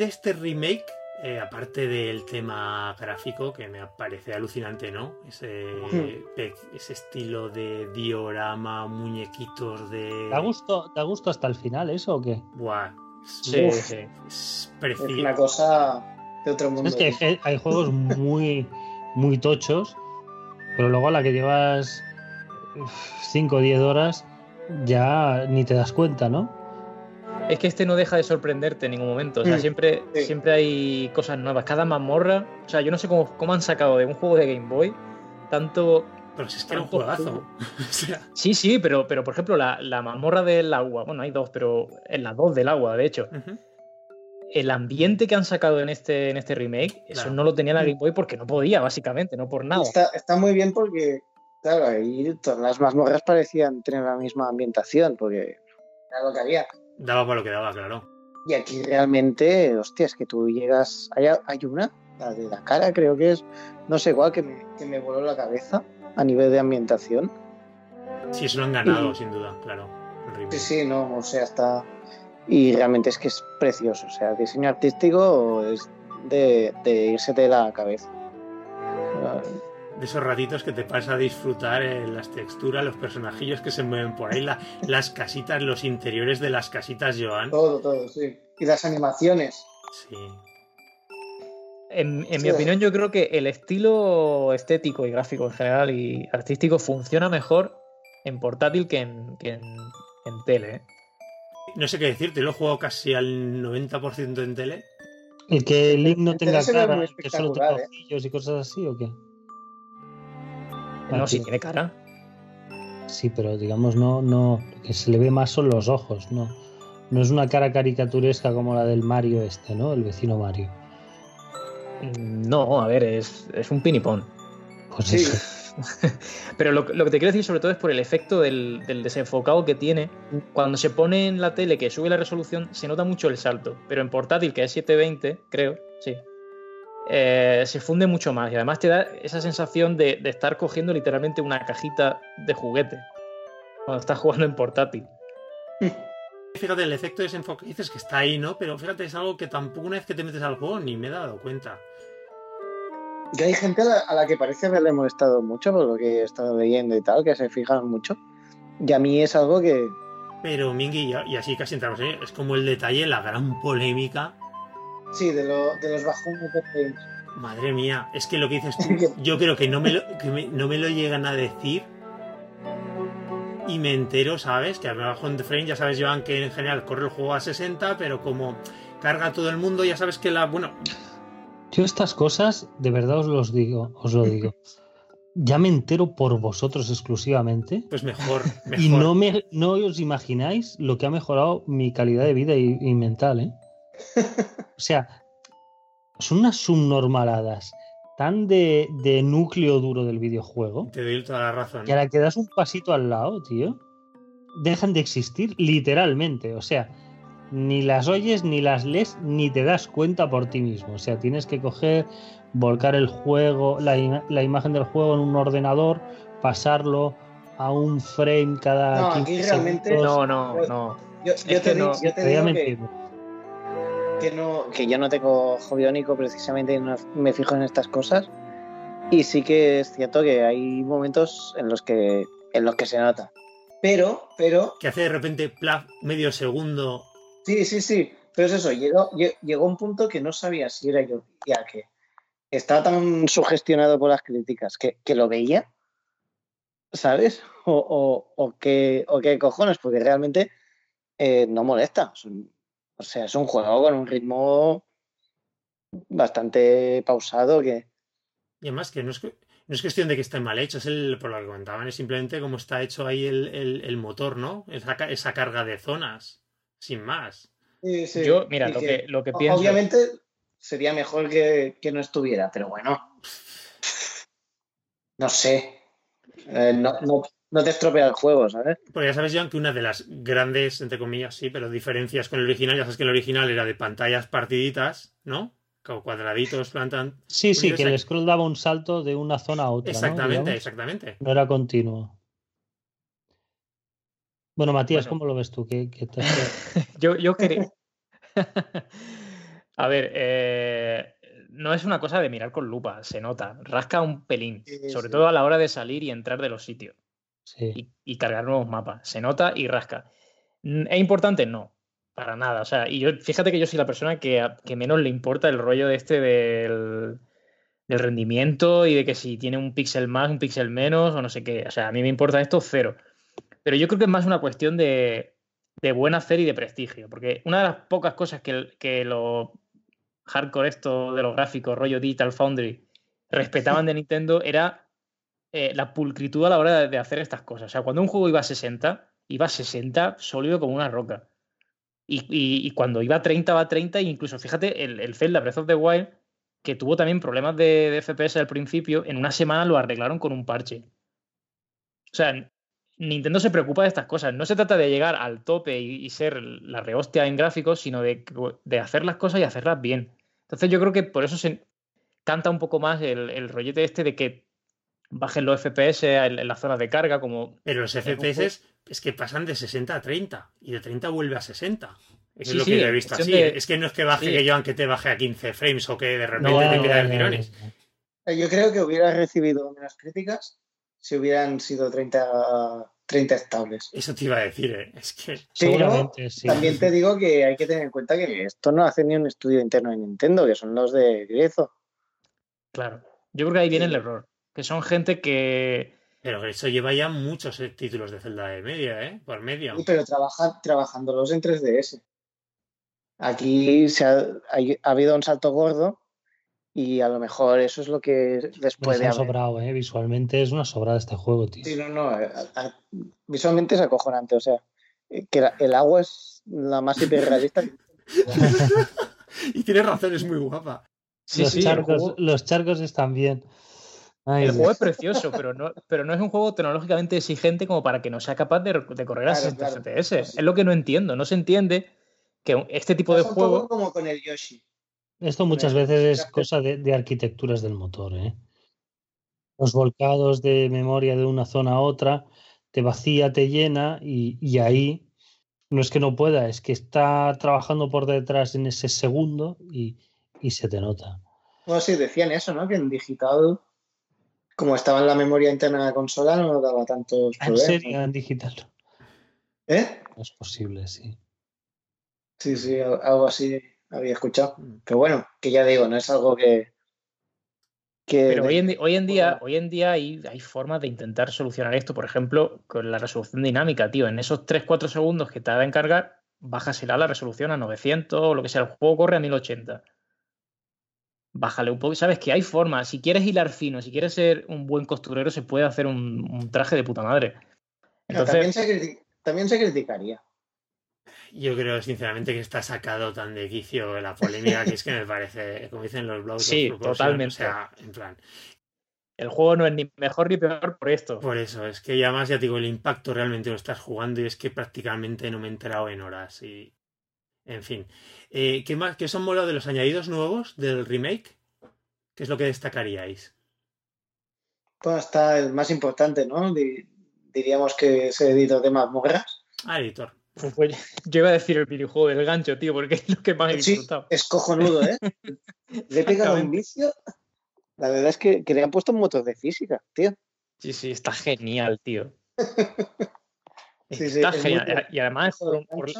de este remake, eh, aparte del tema gráfico, que me parece alucinante, ¿no? Ese, Hmm. ese estilo de diorama, muñequitos de... ¿Te ha gusto, te ha gusto hasta el final eso o qué? Buah, es, Sí, Uf. sí. es Es precioso. una cosa de otro mundo. Es que hay, hay juegos muy, muy tochos, pero luego a la que llevas 5 o 10 horas ya ni te das cuenta, ¿no? Es que este no deja de sorprenderte en ningún momento. O sea, Mm, siempre, sí. siempre hay cosas nuevas. Cada mazmorra. O sea, yo no sé cómo, cómo han sacado de un juego de Game Boy tanto. Pero si es que era un juegazo. *laughs* Sí, sí, pero, pero por ejemplo, la, la mazmorra del agua. Bueno, hay dos, pero en las dos del agua, de hecho. El ambiente que han sacado en este, en este remake, eso Claro. no lo tenía la Game Boy porque no podía, básicamente, no por nada. Está, está muy bien porque, claro, ahí todas las mazmorras parecían tener la misma ambientación, porque era lo que había. Daba para lo que daba, claro. Y aquí realmente, hostia, es que tú llegas. Hay, hay una, la de la cara, creo que es, no sé cuál, que me, que me voló la cabeza a nivel de ambientación. Sí, eso lo han ganado, Y- sin duda, claro. Sí, sí, no, o sea, está. Y realmente es que es precioso, o sea, el diseño artístico es de, de irse de la cabeza. De esos ratitos que te pasa a disfrutar eh, las texturas, los personajillos que se mueven por ahí, la- las casitas, los interiores de las casitas, Joan. Todo, todo, sí. Y las animaciones. Sí. En, en mi opinión, yo creo que el estilo estético y gráfico en general y artístico funciona mejor en portátil que en, que en, en tele. ¿eh? No sé qué decirte, lo he jugado casi al 90% en tele. El que el Link no tenga cara, que solo tenga ¿eh? ojillos y cosas así o qué? No, Ah, si sí. tiene cara. Sí, pero digamos no, no, lo que se le ve más son los ojos, no, no es una cara caricaturesca como la del Mario este, ¿no? El vecino Mario. Mm, No, a ver, es, es un pinipón. Pues Sí. eso. *laughs* Pero lo, lo que te quiero decir sobre todo es por el efecto del, del desenfocado que tiene. Cuando se pone en la tele que sube la resolución, se nota mucho el salto. Pero en portátil, que es 720, creo, sí, eh, se funde mucho más. Y además te da esa sensación de, de estar cogiendo literalmente una cajita de juguete cuando estás jugando en portátil. *laughs* Fíjate, el efecto de desenfoque dices que está ahí, ¿no? Pero fíjate, es algo que tampoco una vez que te metes al juego ni me he dado cuenta. Y hay gente a la, a la que parece haberle molestado mucho por lo que he estado leyendo y tal, que se fijan mucho. Y a mí es algo que. Pero Mingy, y y así casi entramos en ello, es como el detalle, la gran polémica. Sí, de, lo, de los bajones de. Madre mía, es que lo que dices *laughs* tú, yo creo que no me lo, que me- no me lo llegan a decir y me entero, ¿sabes? Que a lo mejor en The Frame ya sabes, Joan, que en general corre el juego a 60, pero como carga todo el mundo, ya sabes que la. Bueno, Yo estas cosas, de verdad os los digo, os lo digo. Ya me entero por vosotros exclusivamente. pues mejor. mejor. Y no, me, no os imagináis lo que ha mejorado mi calidad de vida y, y mental, ¿eh? *laughs* O sea, son unas subnormaladas tan de, de núcleo duro del videojuego Te doy toda la razón. que a la que das un pasito al lado, tío, dejan de existir literalmente. O sea, ni las oyes, ni las lees, ni te das cuenta por ti mismo. O sea, tienes que coger, volcar el juego, la, ima- la imagen del juego en un ordenador, pasarlo a un frame cada No, 15 aquí realmente- segundos. No, no, no. Yo, te, no, di- yo te Te voy a digo que, mentir. Que no, que yo no tengo ojo biónico precisamente y no me fijo en estas cosas. Y sí que es cierto que hay momentos en los que, en los que se nota. Pero, pero, Que hace de repente, plaf, medio segundo. sí, sí, sí. Pero es eso, llegó, lle- llegó un punto que no sabía si era yo ya que estaba tan sugestionado por las críticas que, que lo veía, ¿sabes? O, o, o, qué, o qué cojones, porque realmente eh, no molesta. Es un- o sea, es un juego con un ritmo bastante pausado que... Y además que no es, no es cuestión de que esté mal hecho, es el, por lo que comentaban, es simplemente cómo está hecho ahí el, el- el motor, ¿no? Esa, esa carga de zonas, sin más. Sí, sí. Yo, mira, lo que, que, lo que pienso. Obviamente sería mejor que, que no estuviera, pero bueno. *laughs* No sé. Eh, no, no, no te estropea el juego, ¿sabes? Porque ya sabes, Joan, que una de las grandes, entre comillas, sí, pero diferencias con el original, ya sabes que el original era de pantallas partiditas, ¿no? Como cuadraditos, plantan. Sí, sí, que el scroll daba un salto de una zona a otra. Exactamente, exactamente. No era continuo. Bueno, Matías, Bueno. ¿cómo lo ves tú? ¿Qué, qué te *laughs* hace- Yo, yo quería. *laughs* A ver, eh, no es una cosa de mirar con lupa, se nota. Rasca un pelín, Sí, sobre sí. todo a la hora de salir y entrar de los sitios Sí. y, y cargar nuevos mapas. Se nota y rasca. ¿Es importante? No, para nada. O sea, y yo, fíjate que yo soy la persona que, a- que menos le importa el rollo de este del, del rendimiento y de que si tiene un píxel más, un píxel menos o no sé qué. O sea, a mí me importa esto cero. Pero yo creo que es más una cuestión de, de buen hacer y de prestigio. Porque una de las pocas cosas que, que los hardcore esto de los gráficos, rollo Digital Foundry, respetaban *laughs* de Nintendo era eh, la pulcritud a la hora de, hacer estas cosas. O sea, cuando un juego iba a 60, iba a 60 sólido como una roca. Y, y- cuando iba a 30, va a 30, e incluso fíjate, el, el Zelda Breath of the Wild, que tuvo también problemas de, de FPS al principio, en una semana lo arreglaron con un parche. O sea, Nintendo se preocupa de estas cosas. No se trata de llegar al tope y, y ser la rehostia en gráficos, sino de, de hacer las cosas y hacerlas bien. Entonces yo creo que por eso se canta un poco más el, el rollete este de que bajen los FPS en, en las zonas de carga, como Pero los FPS es que pasan de 60 a 30 y de 30 vuelve a 60. Eso Sí, es lo sí, que yo he visto así. de- Es que no es que baje sí. que yo aunque te baje a 15 frames o que de repente No, te no, a dar no, tirones. no. Yo creo que hubiera recibido menos críticas si hubieran sido 30, 30 estables. Eso te iba a decir, ¿eh? es que Pero Seguramente sí. también te digo que hay que tener en cuenta que esto no hace ni un estudio interno de Nintendo, que son los de Griezo. Claro. Yo creo que ahí viene el error. Que son gente que. pero eso lleva ya muchos eh, títulos de Zelda de media, ¿eh? Por medio. Sí, pero trabaja, trabajándolos en 3DS. Aquí se ha, hay- ha habido un salto gordo y a lo mejor eso es lo que han haber. sobrado, ¿eh? Visualmente es una sobrada este juego, tío. Sí, no, no. a- a- visualmente es acojonante. O sea, eh, que la- el agua es la más hiperrealista. que- *laughs* *laughs* Y tienes razón, es muy guapa. Sí, los, sí, charcos, juego- los charcos están bien. Ay, El Dios. juego es precioso, pero no, pero no es un juego tecnológicamente exigente como para que no sea capaz de, de correr a Claro, 60 claro. FPS. Pues sí. Es lo que no entiendo. No se entiende que este tipo de Pasa un poco juego. como con el Yoshi. Esto muchas veces es cosa de, de arquitecturas del motor, ¿eh? Los volcados de memoria de una zona a otra te vacía, te llena y, y ahí no es que no pueda, es que está trabajando por detrás en ese segundo y, y se te nota. Bueno, sí, decían eso, ¿no? Que en digital, como estaba en la memoria interna de la consola, no daba tantos ¿En problemas. serio? En digital ¿Eh? no es posible, sí. Sí, sí, al- algo así había escuchado. Pero bueno, que ya digo, no es algo que. que Pero hoy en, hoy en día, hoy en día hay, hay formas de intentar solucionar esto, por ejemplo, con la resolución dinámica, tío. En esos 3-4 segundos que tarda en cargar, bájasela la resolución a 900 o lo que sea. El juego corre a 1080. Bájale un poco. Sabes que hay formas. Si quieres hilar fino, si quieres ser un buen costurero, se puede hacer un, un traje de puta madre. Entonces, también, se también se criticaría. Yo creo sinceramente que está sacado tan de quicio la polémica que es que me parece, como dicen los blogs, Sí, totalmente. O sea, en plan, el juego no es ni mejor ni peor por esto. por eso, es que ya además ya te digo, el impacto realmente lo estás jugando y es que prácticamente no me he enterado en horas y. En fin. Eh, ¿Qué más? ¿Qué os han molado de los añadidos nuevos del remake? ¿Qué es lo que destacaríais? Bueno, está el más importante, ¿no? Di- diríamos que es el editor de mazmorras. Ah, editor. Pues, pues, yo iba a decir el videojuego del gancho, tío, porque es lo que más he Sí, disfrutado. es cojonudo, ¿eh? *laughs* Le he pegado un vicio. La verdad es que, que le han puesto motos de física, tío. Sí, sí, está genial, tío. *laughs* Sí, sí, está es genial. Y además, por, por-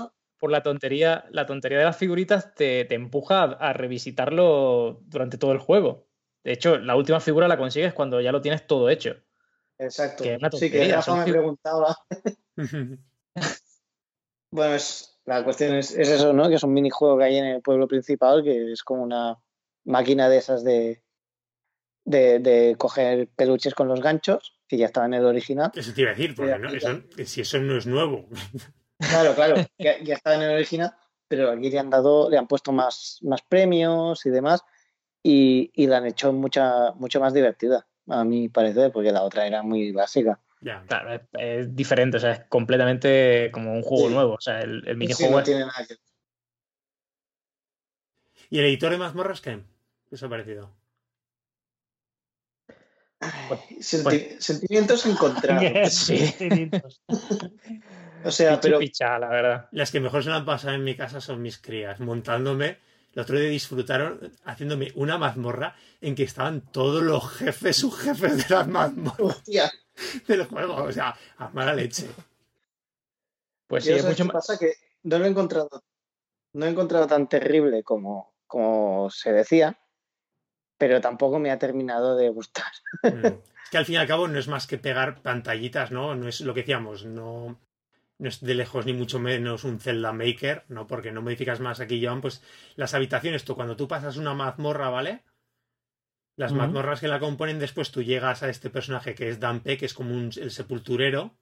por la tontería, la tontería de las figuritas te, te empuja a, a revisitarlo durante todo el juego. De hecho, la última figura la consigues cuando ya lo tienes todo hecho. Exacto. que es una Sí, que Rafa son me figu- preguntaba. *laughs* Bueno, es, la cuestión es, es eso, ¿no? Que es un minijuego que hay en el pueblo principal, que es como una máquina de esas de, de, de coger peluches con los ganchos, que ya estaba en el original. Eso te iba a decir, porque no- eso- si eso no es nuevo. *laughs* Claro, claro, ya, ya estaba en el original, pero aquí le han dado, le han puesto más, más premios y demás, y, y la han hecho mucha, mucho más divertida, a mi parecer, porque la otra era muy básica. Ya. Claro, es, es diferente, o sea, es completamente como un juego Sí. nuevo. O sea, el, el Sí, minijuego no es- tiene nada que ver. ¿Y el editor de mazmorras qué? ¿Qué os ha parecido? Senti- Sentimientos encontrados. *laughs* Sí. *laughs* O sea, pero picha, la verdad. Las que mejor se lo han pasado en mi casa son mis crías, montándome el otro día disfrutaron haciéndome una mazmorra en que estaban todos los jefes, subjefes de las mazmorras Hostia. del juego. O sea, a mala leche. Pues sí, es ¿sabes mucho más. pasa que no lo he encontrado, no he encontrado tan terrible como, como se decía, pero tampoco me ha terminado de gustar. Mm. *laughs* Es que al fin y al cabo no es más que pegar pantallitas, ¿no? No es lo que decíamos, no, no es de lejos ni mucho menos un Zelda Maker, ¿no? Porque no modificas más aquí, Joan, pues las habitaciones, tú cuando tú pasas una mazmorra, ¿vale? Las mazmorras que la componen, después tú llegas a este personaje que es Dampe, que es como un- el sepulturero,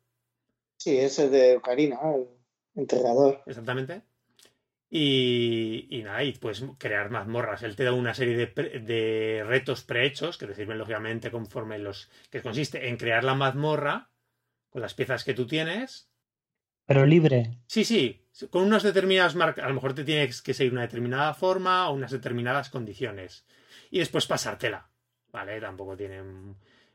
Sí, ese de Ocarina, el enterrador. exactamente. Y, y nada, y puedes crear mazmorras. Él te da una serie de, pre- de retos prehechos que te sirven lógicamente conforme los. que consiste en crear la mazmorra con las piezas que tú tienes. Pero libre. Sí, sí, con unas determinadas marcas. A lo mejor te tienes que seguir una determinada forma o unas determinadas condiciones. Y después pasártela. ¿Vale? Tampoco tiene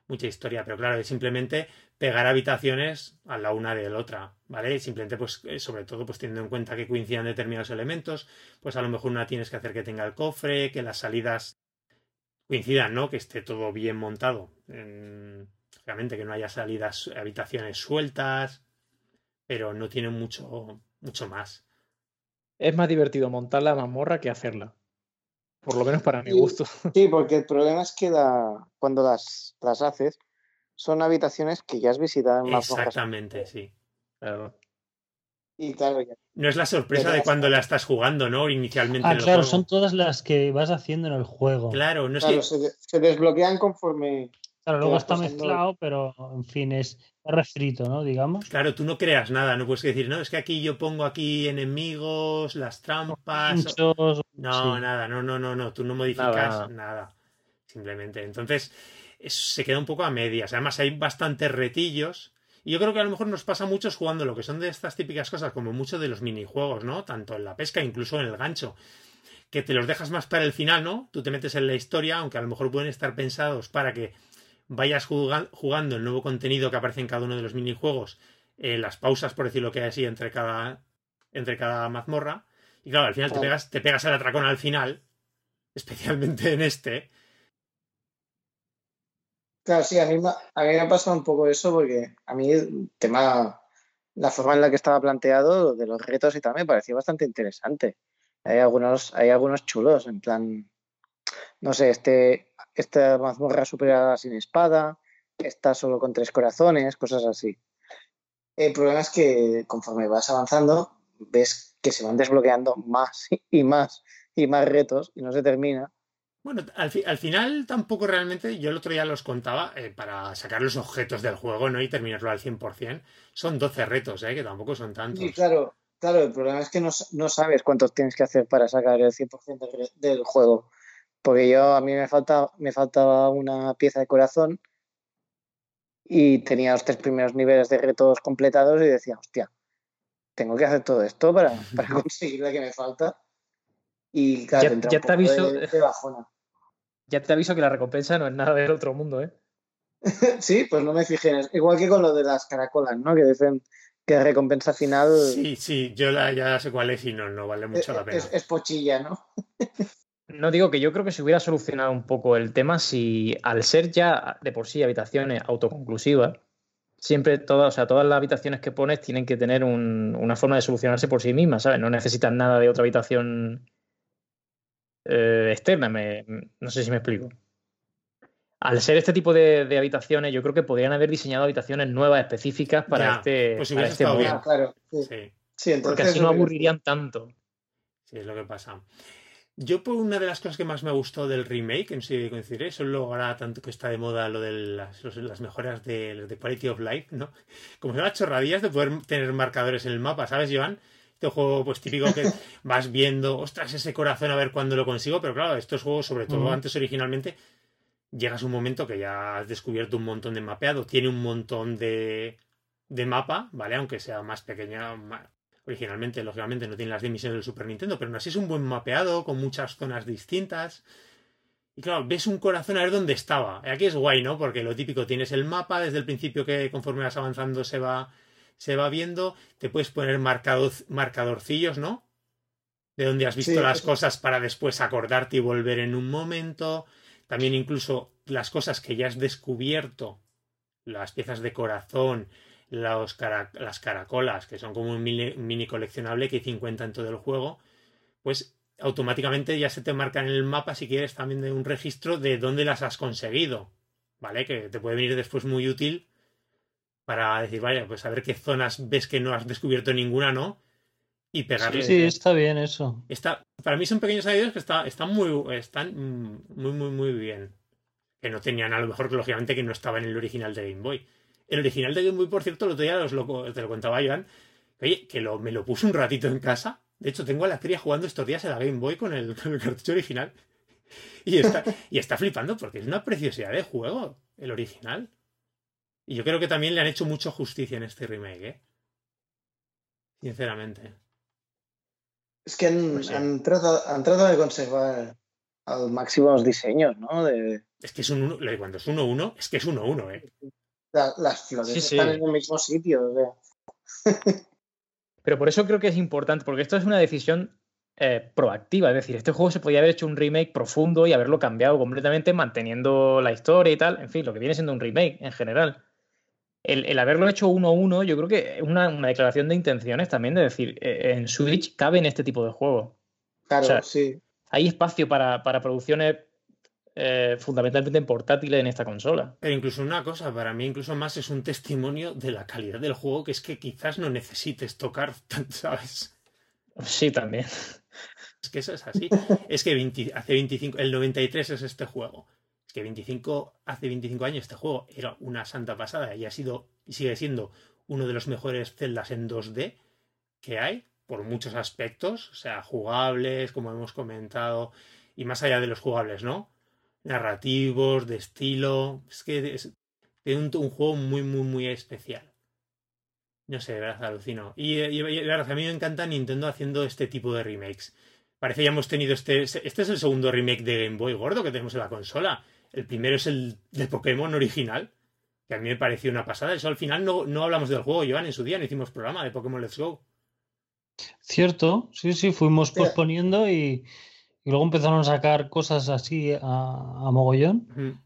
mucha historia, pero claro, es simplemente pegar habitaciones a la una de la otra, ¿vale? Simplemente, pues, eh, sobre todo, pues teniendo en cuenta que coincidan determinados elementos, pues a lo mejor una tienes que hacer que tenga el cofre, que las salidas coincidan, ¿no? Que esté todo bien montado. En- Obviamente que no haya salidas, habitaciones sueltas, pero no tiene mucho, mucho más. Es más divertido montar la mazmorra que hacerla. Por lo menos para mi Sí. gusto. Sí, porque el problema es que la- cuando las, las haces son habitaciones que ya has visitado en más Exactamente, sí. Claro. Y claro, ya- No es la sorpresa de cuando la estás jugando, ¿no? Inicialmente Ah, en el claro, juego. son todas las que vas haciendo en el juego. Claro, no es claro, que se desbloquean conforme. Claro, luego está pasando- mezclado, pero en fin, es refrito, ¿no? Digamos. Claro, tú no creas nada, no puedes decir, no, es que aquí yo pongo aquí enemigos, las trampas. Muchos. No, sí. nada, no, no, no, no, tú no modificas Nada, nada. Simplemente. Entonces, es- se queda un poco a medias. Además, hay bastantes retillos. Y yo creo que a lo mejor nos pasa a muchos jugando lo que son de estas típicas cosas, como muchos de los minijuegos, ¿no? Tanto en la pesca, incluso en el gancho. Que te los dejas más para el final, ¿no? Tú te metes en la historia, aunque a lo mejor pueden estar pensados para que vayas juga- jugando el nuevo contenido que aparece en cada uno de los minijuegos, eh, las pausas, por decirlo que así, entre cada, entre cada mazmorra. Y claro, al final te pegas, te pegas el atracón al final, *laughs* especialmente en este. Claro, sí, a mí, me- a mí me ha pasado un poco eso porque a mí el tema, la forma en la que estaba planteado de los retos y tal me pareció bastante interesante. Hay algunos, hay algunos chulos, en plan, no sé, este, esta mazmorra superada sin espada, esta solo con tres corazones, cosas así. El problema es que conforme vas avanzando, ves que se van desbloqueando más y más y más retos y no se termina. Bueno, al, fi- al final tampoco realmente, yo el otro día los contaba, eh, para sacar los objetos del juego ¿no? y terminarlo al 100%, son 12 retos, ¿eh? que tampoco son tantos. Sí, claro, claro, el problema es que no, no sabes cuántos tienes que hacer para sacar el 100% del, del juego. Porque yo, a mí me, falta, me faltaba una pieza de corazón y tenía los tres primeros niveles de retos completados y decía, hostia, tengo que hacer todo esto para, para *laughs* conseguir la que me falta. Y claro, Ya- ya un te aviso- de, de bajona. *laughs* Ya te aviso que la recompensa no es nada del otro mundo, ¿eh? *laughs* Sí, pues no me fijé en eso. Igual que con lo de las caracolas, ¿no? Que dicen que la recompensa final Sí, sí, yo la- ya sé cuál es y no, no vale mucho es, la pena. es- es pochilla, ¿no? No digo que yo creo que se hubiera solucionado un poco el tema si al ser ya de por sí habitaciones autoconclusivas, siempre todas, o sea, todas las habitaciones que pones tienen que tener un- una forma de solucionarse por sí mismas, ¿sabes? No necesitan nada de otra habitación eh, externa, me- no sé si me explico. Al ser este tipo de, de habitaciones, yo creo que podrían haber diseñado habitaciones nuevas específicas para Ya, este, pues para este estado modo. bien. Ah, claro. Sí, Sí. Sí, entonces Porque así no aburrirían tanto. Sí, es lo que pasa. Yo, por una de las cosas que más me gustó del remake, en sí coincidiré, eso luego ahora tanto que está de moda lo de las, las mejoras de, de Quality of Life, ¿no? Como son las chorradillas de poder tener marcadores en el mapa, ¿sabes, Joan? Este juego, pues típico que *laughs* vas viendo, ostras, ese corazón a ver cuándo lo consigo, pero claro, estos juegos, sobre todo antes originalmente, llegas a un momento que ya has descubierto un montón de mapeado, tiene un montón de, de mapa, ¿vale? Aunque sea más pequeña, ma- originalmente, lógicamente, no tiene las dimensiones del Super Nintendo, pero aún así es un buen mapeado, con muchas zonas distintas. Y claro, ves un corazón a ver dónde estaba. Aquí es guay, ¿no? Porque lo típico, tienes el mapa desde el principio que conforme vas avanzando se va, se va viendo, te puedes poner marcado, marcadorcillos, ¿no? de dónde has visto las cosas para después acordarte y volver en un momento. También incluso las cosas que ya has descubierto, las piezas de corazón, los las caracolas, que son como un mini, coleccionable que hay 50 en todo el juego, pues automáticamente ya se te marca en el mapa si quieres también de un registro de dónde las has conseguido, ¿vale? Que te puede venir después muy útil para decir, vaya, pues a ver qué zonas ves que no has descubierto ninguna, ¿no? Y pegarle. Sí, sí está bien eso. Está, para mí son pequeños añadidos que está, están, muy, están muy, muy, muy bien. Que no tenían, a lo mejor, lógicamente, que no estaba en el original de Game Boy. El original de Game Boy, por cierto, el otro día os lo, te lo contaba Joan, que, oye, que lo, me lo puse un ratito en casa. De hecho, tengo a la cría jugando estos días en la Game Boy con el, *laughs* con el cartucho original. Y está, y está flipando porque es una preciosidad de juego, el original. Y yo creo que también le han hecho mucho justicia en este remake, ¿eh? Sinceramente. Es que han, pues tratado, de conservar al máximo los diseños, ¿no? De... Es que es un cuando es 1-1, es que es 1-1, ¿eh? Las flores están en el mismo sitio, o sea. *laughs* Pero por eso creo que es importante, porque esto es una decisión eh, proactiva. Es decir, este juego se podía haber hecho un remake profundo y haberlo cambiado completamente, manteniendo la historia y tal. En fin, lo que viene siendo un remake en general el, haberlo hecho uno a uno, yo creo que es una, declaración de intenciones también de decir, eh, en Switch caben este tipo de juegos. Claro, sí. Hay espacio para, producciones eh, fundamentalmente portátiles en esta consola. Pero incluso una cosa, para mí incluso más es un testimonio de la calidad del juego, que es que quizás no necesites tocar, *laughs* ¿sabes? Sí, también. Es que eso es así. es que hace 25, el 93 es este juego que 25, hace 25 años este juego era una santa pasada y ha sido y sigue siendo uno de los mejores celdas en 2D que hay, por muchos aspectos, o sea, jugables, como hemos comentado, y más allá de los jugables, ¿no? Narrativos, de estilo, es que es, un, juego muy, muy, muy especial. No sé, de verdad, alucino. Y, y, y, a mí me encanta Nintendo haciendo este tipo de remakes. Parece que ya hemos tenido este. Este es el segundo remake de Game Boy gordo que tenemos en la consola. El primero es el de Pokémon original, que a mí me pareció una pasada. Eso al final no, no hablamos del juego, Joan, en su día no hicimos programa de Pokémon Let's Go. Cierto, sí, sí, fuimos posponiendo y, luego empezaron a sacar cosas así a, mogollón.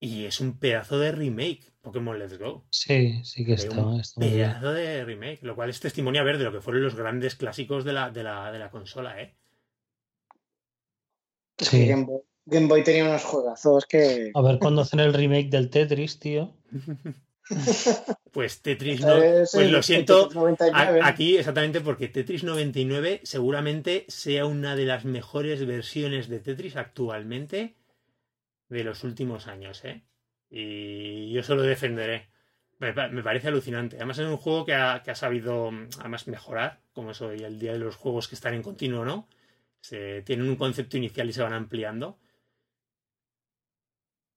Y es un pedazo de remake, Pokémon Let's Go. Sí, sí que está. Un pedazo de remake, lo cual es testimonio a ver de lo que fueron los grandes clásicos de la, de la, de la consola, ¿eh? Sí. Game Boy tenía unos juegazos que. A ver cuándo hacen el remake del Tetris, tío. *laughs* *laughs* Pues Tetris no. Pues lo siento. aquí exactamente porque Tetris 99 seguramente sea una de las mejores versiones de Tetris actualmente de los últimos años, ¿eh? Y yo solo defenderé. Me, parece alucinante. Además es un juego que ha, que ha sabido además mejorar, como es hoy el día de los juegos que están en continuo, ¿no? Se, tienen un concepto inicial y se van ampliando.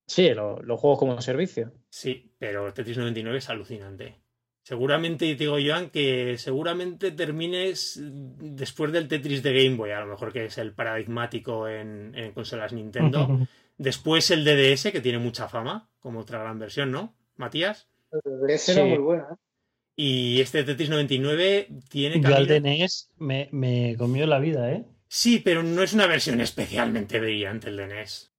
Sí, los juegos como servicio. Sí, pero Tetris 99 es alucinante. Seguramente, te digo Joan, que seguramente termines después del Tetris de Game Boy, a lo mejor que es el paradigmático en, consolas Nintendo. *laughs* después el DDS, que tiene mucha fama, como otra gran versión, ¿no? Matías. El DDS era muy bueno. ¿eh? Y este Tetris 99 tiene... Yo al DNS me, me comió la vida, ¿eh? Sí, pero no es una versión especialmente brillante el DNS.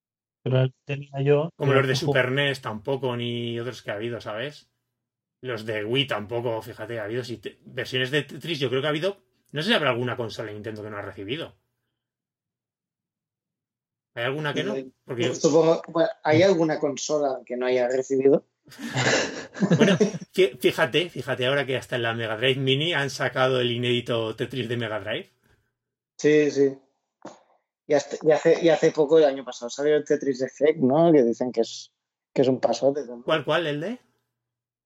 Pero tenía yo. Como los de Super NES tampoco, ni otros que ha habido, ¿sabes? Los de Wii tampoco, fíjate, ha habido versiones de Tetris, yo creo que ha habido. No sé si habrá alguna consola de Nintendo que no ha recibido. ¿Hay alguna que no? Porque ¿hay alguna consola que no haya recibido? *laughs* bueno, fíjate, fíjate ahora que hasta en la Mega Drive Mini han sacado el inédito Tetris de Mega Drive. Sí, sí. Y, hace, hace poco, el año pasado, salió el Tetris Effect, ¿no? Que dicen que es, que es un pasote. ¿Cuál, cuál? ¿El de?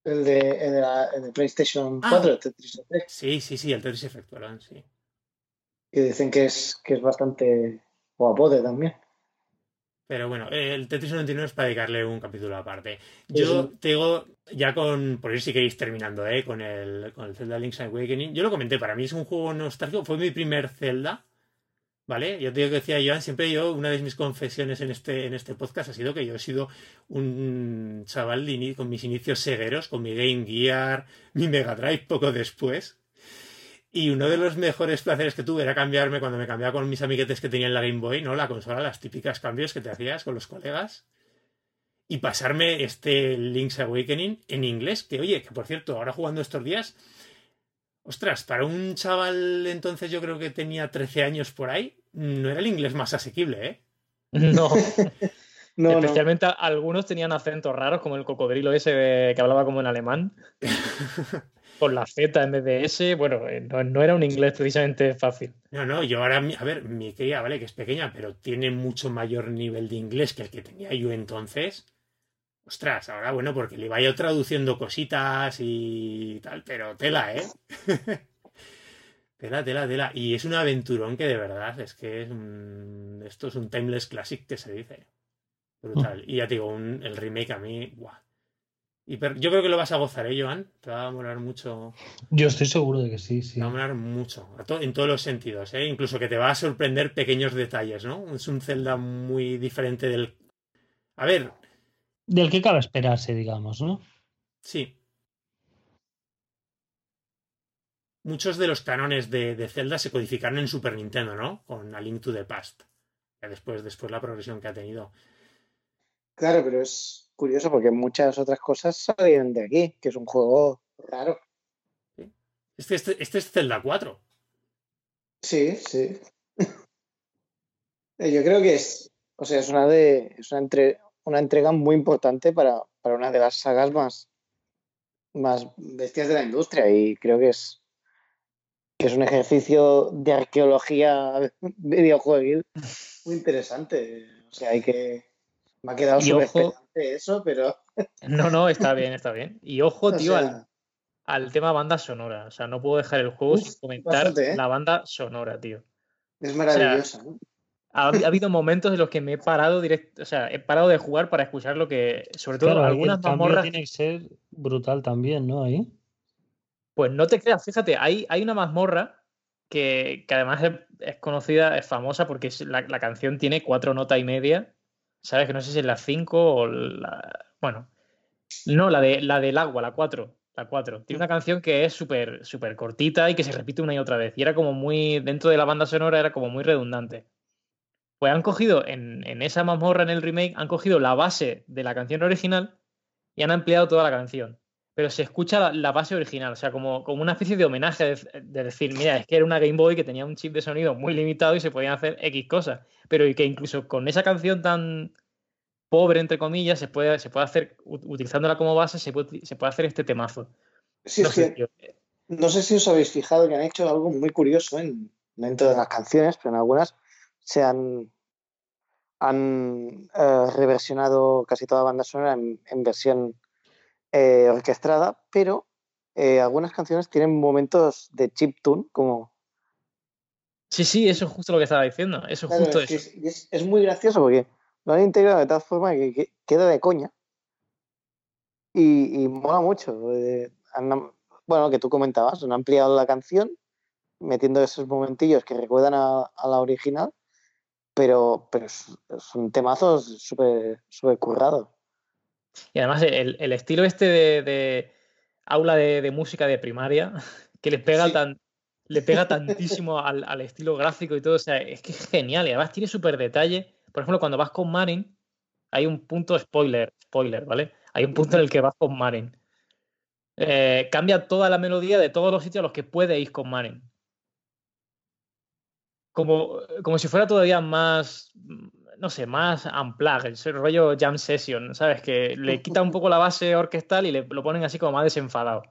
El de, el de, la, el de PlayStation 4, ah. el Tetris Effect. Sí, sí, sí, el Tetris Effect, sí. Que dicen que es, que es bastante guapote también. Pero bueno, el Tetris 99 es para dedicarle un capítulo aparte. Yo tengo, ya con, por ir si queréis terminando, ¿eh? con, el, con el Zelda Link's Awakening, yo lo comenté, para mí es un juego nostálgico, fue mi primer Zelda, ¿Vale? Yo te digo que decía Joan, siempre yo, una de mis confesiones en este, en este podcast ha sido que yo he sido un chaval con mis inicios segueros, con mi Game Gear, mi Mega Drive poco después. Y uno de los mejores placeres que tuve era cambiarme cuando me cambiaba con mis amiguetes que tenían la Game Boy, ¿no? La consola, las típicas cambios que te hacías con los colegas. Y pasarme este Link's Awakening en inglés, que oye, que por cierto, ahora jugando estos días, ostras, para un chaval entonces yo creo que tenía 13 años por ahí, no era el inglés más asequible, ¿eh? *laughs* *laughs* No. no Especialmente algunos tenían acentos raros, como el cocodrilo ese que hablaba como en alemán. *laughs* con la Z en vez de S, bueno, eh, no, era un inglés precisamente fácil. No, no, yo ahora, a ver, mi cría, vale, que es pequeña, pero tiene mucho mayor nivel de inglés que el que tenía yo entonces. Ostras, ahora bueno, porque le vaya traduciendo cositas y tal, pero tela, ¿eh? Tela, tela, tela. Y es un aventurón que de verdad es que es un... Esto es un timeless classic que se dice. Brutal. Y ya te digo, el remake a mí, ¡buah! Y yo creo que lo vas a gozar, ¿eh, Joan? Te va a molar mucho. Yo estoy seguro de que sí, sí. Te va a molar mucho, en todos los sentidos, ¿eh? Incluso que te va a sorprender pequeños detalles, ¿no? Es un Zelda muy diferente del... A ver. Del que cabe esperarse, digamos, ¿no? Sí. Muchos de los canones de, de Zelda se codificaron en Super Nintendo, ¿no? Con A Link to the Past. después, después la progresión que ha tenido. Claro, pero es, curioso porque muchas otras cosas salen de aquí, que es un juego raro. Este, este, este es Zelda 4. Sí, sí. *laughs* Yo creo que es, o sea, es una de, es una, entre, una entrega muy importante para, para, una de las sagas más, más bestias de la industria y creo que es, que es un ejercicio de arqueología *laughs* videojuego muy interesante. O sea, hay que, me ha quedado súper eso, pero. *laughs* No, no, está bien, está bien. Y ojo, *laughs* tío, al, tema banda sonora. O sea, no puedo dejar el juego sin comentar ¿eh? la banda sonora, tío. Es maravillosa. ha, habido momentos en los que me he parado directo, o sea, he parado de jugar para escuchar lo que, sobre todo algunas mazmorras. tiene que ser brutal también, ¿no? Ahí. Pues no te creas, fíjate, hay, hay una mazmorra que, además es, conocida, es famosa porque la, la, canción tiene cuatro notas y media ¿Sabes? Que no sé si es la 5 o la. Bueno. No, la, de, la del agua, la 4. La 4. Tiene una canción que es súper súper cortita y que se repite una y otra vez. Y era como muy. Dentro de la banda sonora era como muy redundante. Pues han cogido en, en esa mazmorra en el remake, han cogido la base de la canción original y han ampliado toda la canción pero se escucha la, base original, o sea, como, como una especie de homenaje de, decir, mira, es que era una Game Boy que tenía un chip de sonido muy limitado y se podían hacer X cosas, pero y que incluso con esa canción tan pobre, entre comillas, se puede, se puede hacer, utilizándola como base, se puede, se puede hacer este temazo. Sí, no, sé, no sé si os habéis fijado que han hecho algo muy curioso en, dentro de las canciones, pero en algunas se han, han eh, reversionado casi toda la banda sonora en versión eh, orquestada, pero eh, algunas canciones tienen momentos de chip tune, como. Sí, sí, eso es justo lo que estaba diciendo. Eso es justo eso. Es, muy gracioso porque lo han integrado de tal forma que, queda de coña. Y, mola mucho. Eh, bueno, que tú comentabas, han ampliado la canción metiendo esos momentillos que recuerdan a, la original, pero, pero son temazos súper super currados. Y además el, estilo este de, aula de, música de primaria, *laughs* que le pega tan le pega *laughs* tantísimo al, estilo gráfico y todo, o sea, es que es genial y además tiene súper detalle. Por ejemplo, cuando vas con Marin, hay un punto spoiler, spoiler, ¿vale? Hay un punto en el que vas con Marin. Eh, cambia toda la melodía de todos los sitios a los que puede ir con Marin. Como, como si fuera todavía más, no sé, más unplugged, el rollo jam session, ¿sabes? Que le quita un poco la base orquestal y le, lo ponen así como más desenfadado.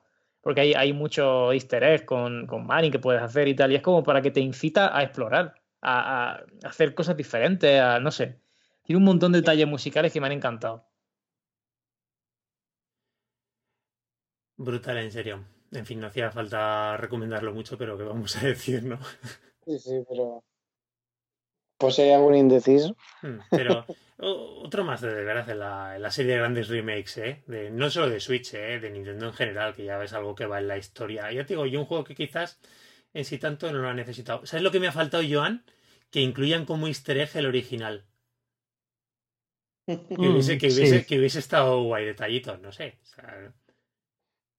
Porque hay, hay mucho easter egg con, con Manny que puedes hacer y tal, y es como para que te incita a explorar, a, a hacer cosas diferentes, a no sé. Tiene un montón de detalles musicales que me han encantado. Brutal, en serio. En fin, no hacía falta recomendarlo mucho, pero ¿qué vamos a decir, no? Sí, sí, pero pues hay algún indeciso. Hmm, pero otro más de verdad en la, en la, serie de grandes remakes, ¿eh? De, no solo de Switch, ¿eh? de Nintendo en general, que ya ves algo que va en la historia. Ya te digo, yo un juego que quizás en sí tanto no lo ha necesitado. ¿Sabes lo que me ha faltado, Joan? Que incluyan como easter egg el original. Que hubiese, que hubiese, que hubiese estado guay, detallitos, no sé.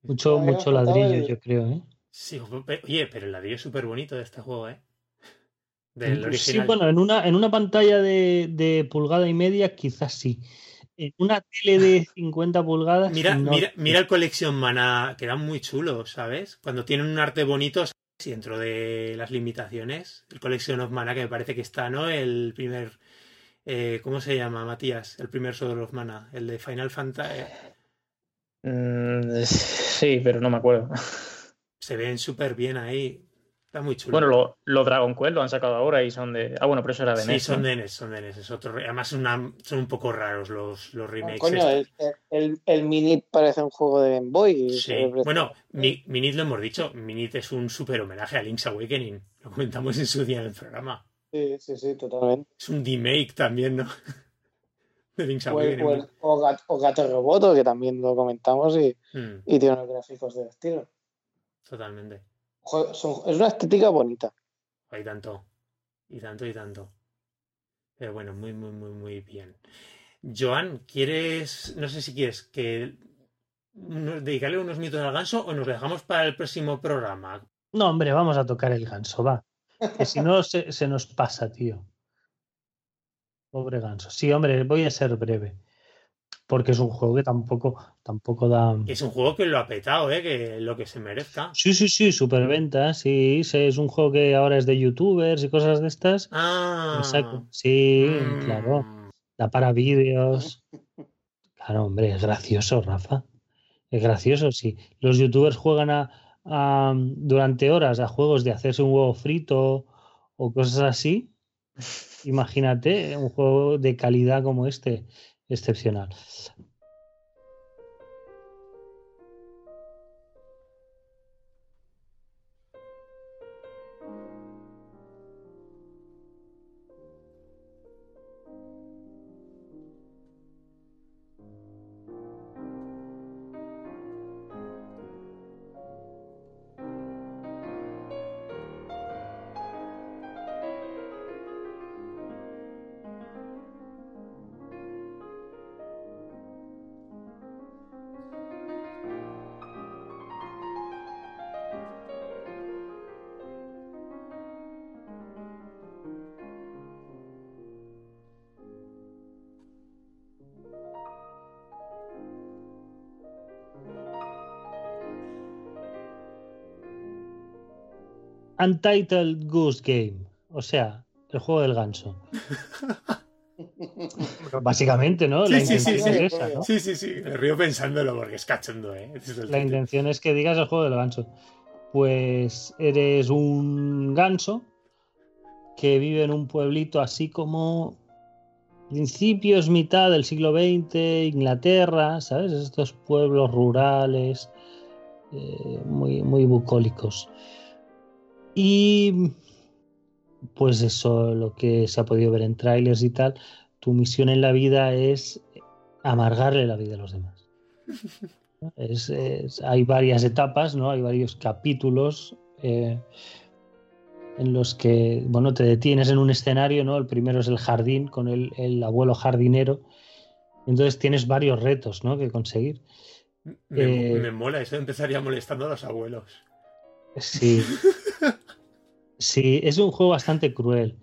mucho, mucho ladrillo, yo creo, ¿eh? Sí, oye, pero el ladrillo es súper bonito de este juego, ¿eh? Sí, bueno, en una, en una pantalla de, pulgada y media quizás sí. En una tele de *laughs* 50 pulgadas. Mira, mira, mira el Collection Mana, que muy chulo, ¿sabes? Cuando tienen un arte bonito, si dentro de las limitaciones, el Collection of Mana, que me parece que está, ¿no? El primer. Eh, ¿Cómo se llama, Matías? El primer Sword of Mana, el de Final Fantasy. Mm, sí, pero no me acuerdo. *laughs* Se ven súper bien ahí. Está muy chulo. Bueno, los Dragon Quest lo han sacado ahora y son de. Ah, bueno, pero eso era de NES. Sí, son de NES, son de NES. Es otro... Además, son un poco raros los, los remakes. coño, el, el, Minit parece un juego de Game Boy. Sí. Bueno, Minit lo hemos dicho. Minit es un súper homenaje a Link's Awakening. Lo comentamos en su día en el programa. Sí, sí, sí, totalmente. Es un remake también, ¿no? *laughs* de Link's Awakening. O, Gato, Roboto, que también lo comentamos y, hmm. y tiene unos gráficos de estilo. Totalmente es una estética bonita. Hay tanto, y tanto, y tanto. Pero bueno, muy, muy, muy, muy bien. Joan, ¿quieres, no sé si quieres que dedicarle unos minutos al ganso o nos dejamos para el próximo programa? No, hombre, vamos a tocar el ganso, va. Que si no se, se nos pasa, tío. Pobre ganso. Sí, hombre, voy a ser breve porque es un juego que tampoco, tampoco da. Es un juego que lo ha petado, ¿eh? que lo que se merezca. Sí, sí, sí, superventa, sí, es un juego que ahora es de youtubers y cosas de estas. Ah, Exacto. Sí, mm. claro. Da para vídeos. Claro, hombre, es gracioso, Rafa. Es gracioso, sí. Los youtubers juegan a, durante horas a juegos de hacerse un huevo frito o cosas así. Imagínate un juego de calidad como este excepcional. Untitled Goose Game, o sea, el juego del ganso. *laughs* Básicamente, ¿no? Sí, sí, sí, sí. sí, sí, sí, me río pensándolo porque es cachondo, ¿eh? La intención es que digas el juego del ganso. Pues eres un ganso que vive en un pueblito así como principios, mitad del siglo XX, Inglaterra, ¿sabes? Estos pueblos rurales eh, muy, muy bucólicos. Y pues eso, lo que se ha podido ver en trailers y tal, tu misión en la vida es amargarle la vida a los demás. *laughs* hay varias etapas, ¿no? Hay varios capítulos eh, en los que, bueno, te detienes en un escenario, ¿no? El primero es el jardín con el, abuelo jardinero. Entonces tienes varios retos, ¿no? Que conseguir. Me, eh, me mola, eso empezaría molestando a los abuelos. Sí. *laughs* Sí, es un juego bastante cruel.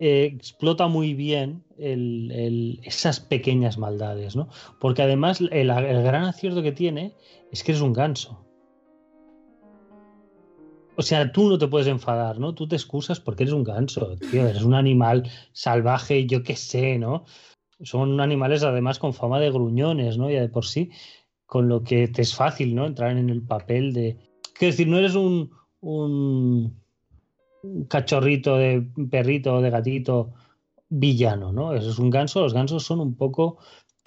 Eh, explota muy bien esas pequeñas maldades, ¿no? Porque además el, gran acierto que tiene es que eres un ganso. O sea, tú no te puedes enfadar, ¿no? Tú te excusas porque eres un ganso, tío, eres un animal salvaje, yo qué sé, ¿no? Son animales además con fama de gruñones, ¿no? Ya de por sí, con lo que te es fácil, ¿no? Entrar en el papel de... Quiero decir, no eres un, un un cachorrito de perrito o de gatito villano, ¿no? Eso es un ganso, los gansos son un poco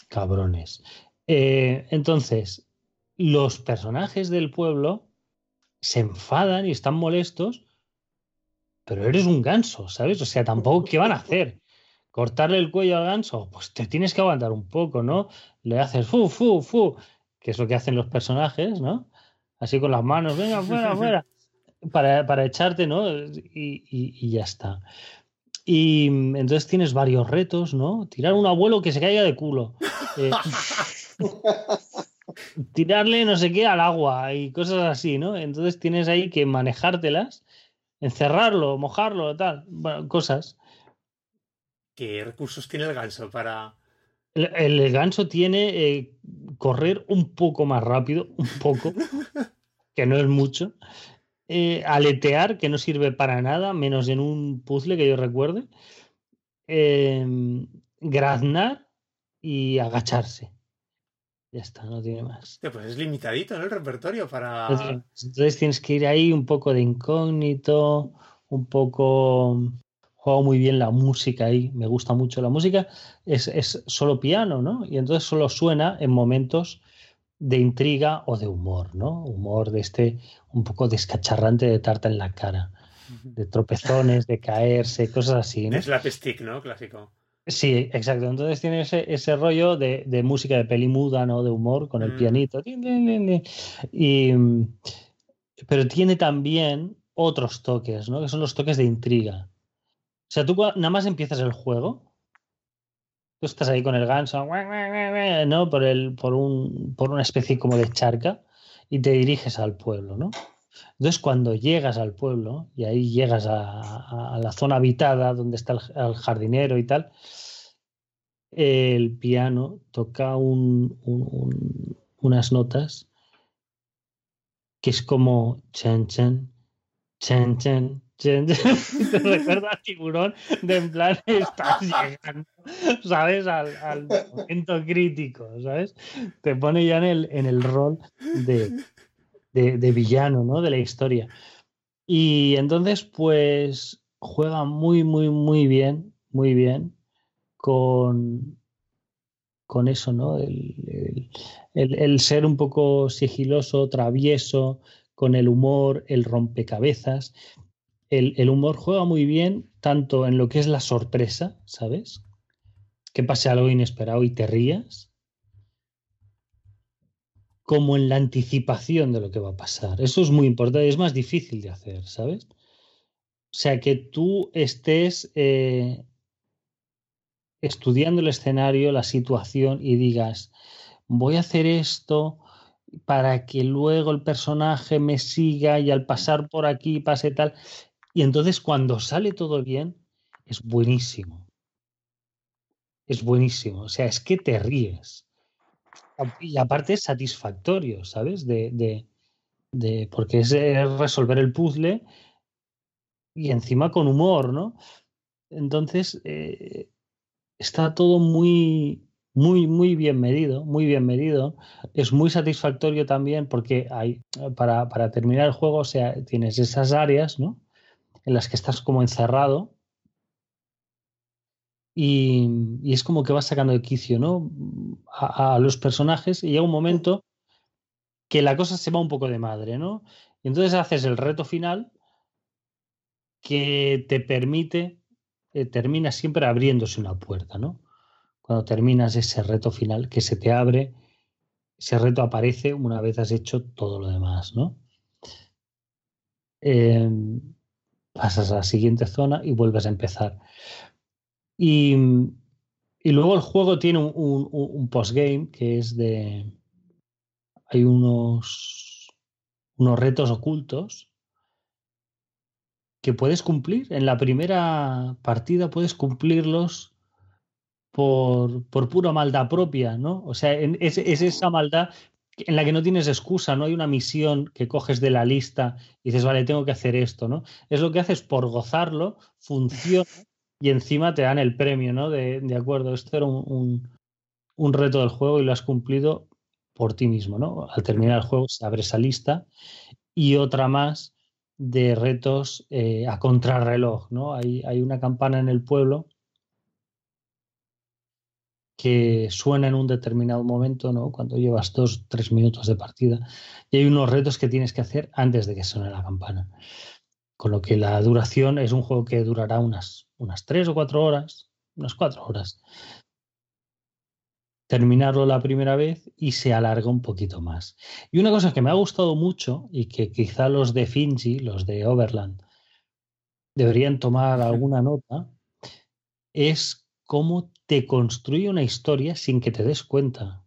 cabrones. Eh, entonces, los personajes del pueblo se enfadan y están molestos, pero eres un ganso, ¿sabes? O sea, tampoco, ¿qué van a hacer? ¿Cortarle el cuello al ganso? Pues te tienes que aguantar un poco, ¿no? Le haces fu, fu, fu, que es lo que hacen los personajes, ¿no? Así con las manos, venga, fuera, fuera para, echarte, ¿no? Y, ya está. Y entonces tienes varios retos, ¿no? Tirar un abuelo que se caiga de culo. Eh, *laughs* tirarle no sé qué al agua y cosas así, ¿no? Entonces tienes ahí que manejártelas, encerrarlo, mojarlo, tal, bueno, cosas. ¿Qué recursos tiene el ganso para...? El, el ganso tiene eh, correr un poco más rápido, un poco, *laughs* que no es mucho. Eh, aletear, que no sirve para nada, menos en un puzzle que yo recuerde. Eh, graznar y agacharse. Ya está, no tiene más. Pues es limitadito, ¿no? El repertorio para. Entonces tienes que ir ahí un poco de incógnito, un poco. Juego muy bien la música ahí, me gusta mucho la música. Es, es solo piano, ¿no? Y entonces solo suena en momentos de intriga o de humor, ¿no? Humor de este un poco descacharrante de tarta en la cara, de tropezones, de caerse, cosas así. ¿no? Es la pestic, ¿no? Clásico. Sí, exacto. Entonces tiene ese, ese rollo de, de, música de peli muda, ¿no? De humor, con el mm. pianito. Y, pero tiene también otros toques, ¿no? Que son los toques de intriga. O sea, tú nada más empiezas el juego Estás ahí con el ganso, ¿no? Por, el, por, un, por una especie como de charca y te diriges al pueblo, ¿no? Entonces, cuando llegas al pueblo y ahí llegas a, la zona habitada donde está el, jardinero y tal, el piano toca un, un, unas notas que es como chan, chan, chan, chan, *laughs* te recuerda a tiburón de en plan *laughs* estás llegando, ¿sabes? Al, momento crítico, ¿sabes? Te pone ya en el, en el rol de, de, villano, ¿no? De la historia. Y entonces, pues, juega muy, muy, muy bien, muy bien con, con eso, ¿no? El, el ser un poco sigiloso, travieso, con el humor, el rompecabezas el, humor juega muy bien tanto en lo que es la sorpresa, ¿sabes? Que pase algo inesperado y te rías, como en la anticipación de lo que va a pasar. Eso es muy importante, es más difícil de hacer, ¿sabes? O sea, que tú estés eh, estudiando el escenario, la situación y digas, voy a hacer esto para que luego el personaje me siga y al pasar por aquí pase tal. Y entonces cuando sale todo bien, es buenísimo. Es buenísimo. O sea, es que te ríes. Y aparte es satisfactorio, ¿sabes? De, de, de porque es resolver el puzzle y encima con humor, ¿no? Entonces, eh, está todo muy, muy, muy bien medido, muy bien medido. Es muy satisfactorio también porque hay, para, para terminar el juego, o sea, tienes esas áreas, ¿no? En las que estás como encerrado y, y es como que vas sacando de quicio ¿no? A, los personajes y llega un momento que la cosa se va un poco de madre, ¿no? Y entonces haces el reto final que te permite, eh, termina siempre abriéndose una puerta, ¿no? Cuando terminas ese reto final que se te abre, ese reto aparece una vez has hecho todo lo demás, ¿no? Eh, pasas a la siguiente zona y vuelves a empezar. Y, y luego el juego tiene un, un, postgame que es de... Hay unos, unos retos ocultos que puedes cumplir. En la primera partida puedes cumplirlos por, por pura maldad propia, ¿no? O sea, es, es esa maldad en la que no tienes excusa, no hay una misión que coges de la lista y dices, vale, tengo que hacer esto, ¿no? Es lo que haces por gozarlo, funciona y encima te dan el premio, ¿no? De, de acuerdo, esto era un, un, reto del juego y lo has cumplido por ti mismo, ¿no? Al terminar el juego se abre esa lista y otra más de retos eh, a contrarreloj, ¿no? Hay, hay una campana en el pueblo que suena en un determinado momento, ¿no? Cuando llevas dos, tres minutos de partida. Y hay unos retos que tienes que hacer antes de que suene la campana. Con lo que la duración es un juego que durará unas, unas tres o cuatro horas, unas cuatro horas. Terminarlo la primera vez y se alarga un poquito más. Y una cosa que me ha gustado mucho y que quizá los de Finji, los de Overland, deberían tomar alguna nota, es cómo te construye una historia sin que te des cuenta.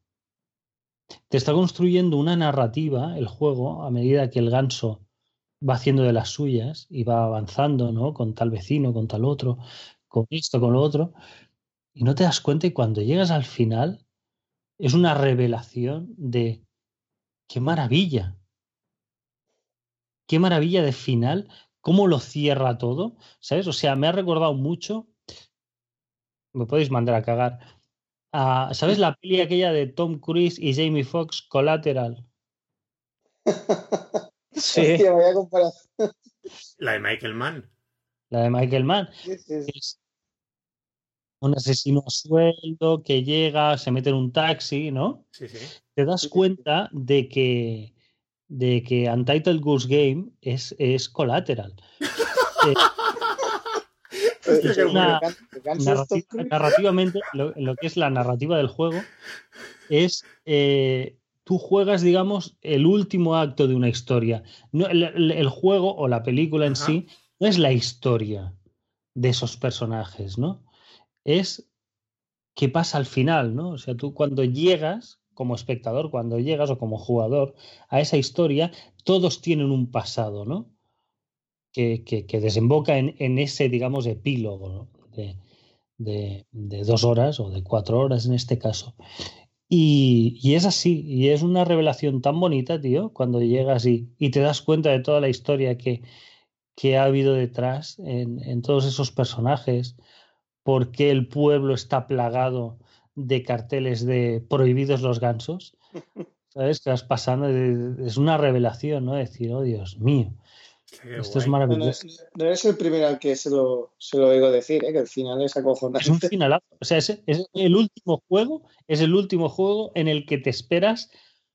te está construyendo una narrativa, el juego, a medida que el ganso va haciendo de las suyas y va avanzando, ¿no? Con tal vecino, con tal otro, con esto, con lo otro, y no te das cuenta y cuando llegas al final es una revelación de qué maravilla, qué maravilla de final, cómo lo cierra todo, ¿sabes? O sea, me ha recordado mucho, me podéis mandar a cagar, ¿sabes la peli aquella de Tom Cruise y Jamie Foxx, Collateral? *laughs* sí. *laughs* La de Michael Mann. La de Michael Mann. Es un asesino a sueldo que llega, se mete en un taxi, ¿no? Sí, sí. Te das cuenta de que de que Untitled Goose Game es, es Collateral. Eh, *laughs* narrativamente, lo, que es la narrativa del juego es eh, tú juegas, digamos, el último acto de una historia. No, el, juego o la película en sí no es la historia de esos personajes, ¿no? Es qué pasa al final, ¿no? O sea, tú cuando llegas como espectador, cuando llegas o como jugador a esa historia, todos tienen un pasado, ¿no? Que, que, desemboca en, en, ese, digamos, epílogo de, de, de, dos horas o de cuatro horas en este caso. Y, y, es así, y es una revelación tan bonita, tío, cuando llegas y, y te das cuenta de toda la historia que, que ha habido detrás en, en todos esos personajes, por qué el pueblo está plagado de carteles de prohibidos los gansos. *laughs* ¿Sabes? Que vas pasando, es una revelación, ¿no? Decir, oh Dios mío, esto es maravilloso. No, eres el primero al que se lo, se lo oigo decir, ¿eh? que el final es acojonante. Es un finalazo. O sea, es, es, el último juego, es el último juego en el que te esperas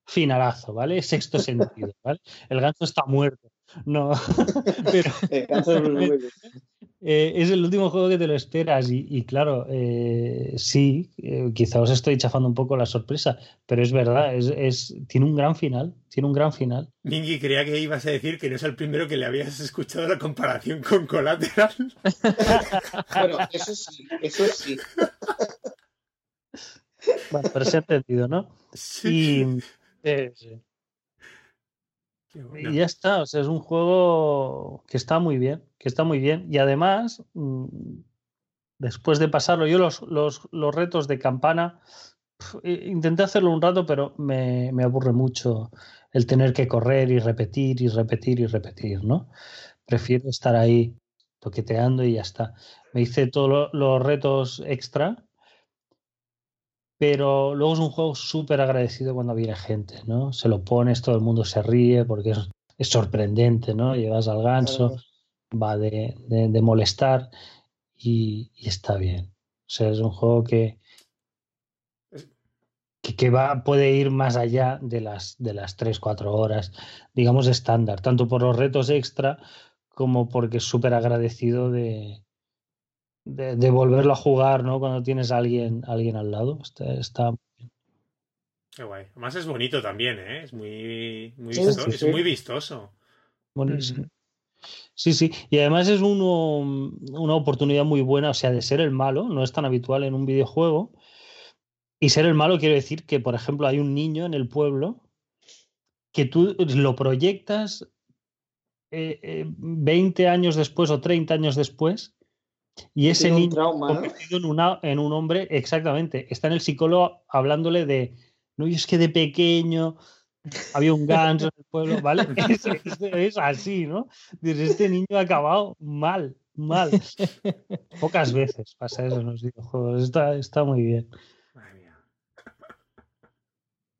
finalazo, ¿vale? Sexto *laughs* sentido, ¿vale? El ganso está muerto. No, pero... *laughs* el ganso es *laughs* eh, es el último juego que te lo esperas y, claro, eh, sí, eh, quizá os estoy chafando un poco la sorpresa, pero es verdad, es, tiene un gran final, tiene un gran final. Mingy, creía que ibas a decir que no es el primero que le habías escuchado la comparación con Collateral. *laughs* bueno, eso sí, eso sí. bueno, pero se ha entendido, ¿no? Sí. sí. Y ya está, o sea, es un juego que está muy bien, que está muy bien. Y además, mm, después de pasarlo, yo los, los, los retos de campana, intenté hacerlo un rato, pero me, me, aburre mucho el tener que correr y repetir y repetir y repetir, ¿no? Prefiero estar ahí toqueteando y ya está. Me hice todos los retos extra pero luego es un juego súper agradecido cuando viene gente, ¿no? Se lo pones, todo el mundo se ríe porque es, es sorprendente, ¿no? Llevas al ganso, va de, de, molestar y, y, está bien. O sea, es un juego que, que, que, va, puede ir más allá de las, de las 3-4 horas, digamos, estándar, tanto por los retos extra como porque es súper agradecido de, de, volverlo a jugar, ¿no? Cuando tienes a alguien, alguien al lado. Está, está... Qué guay. Además es bonito también, ¿eh? Es muy, muy vistoso. Es muy vistoso. Sí, sí. Y además es uno, una oportunidad muy buena, o sea, de ser el malo, no es tan habitual en un videojuego. Y ser el malo quiere decir que, por ejemplo, hay un niño en el pueblo que tú lo proyectas eh, 20 eh, años después o 30 años después y ese niño convertido en, una, en un hombre, exactamente, está en el psicólogo hablándole de, no, y es que de pequeño había un ganso en el pueblo, ¿vale? *laughs* Es, así, ¿no? este niño ha acabado mal, mal. Pocas veces pasa eso en los videojuegos, está, está muy bien.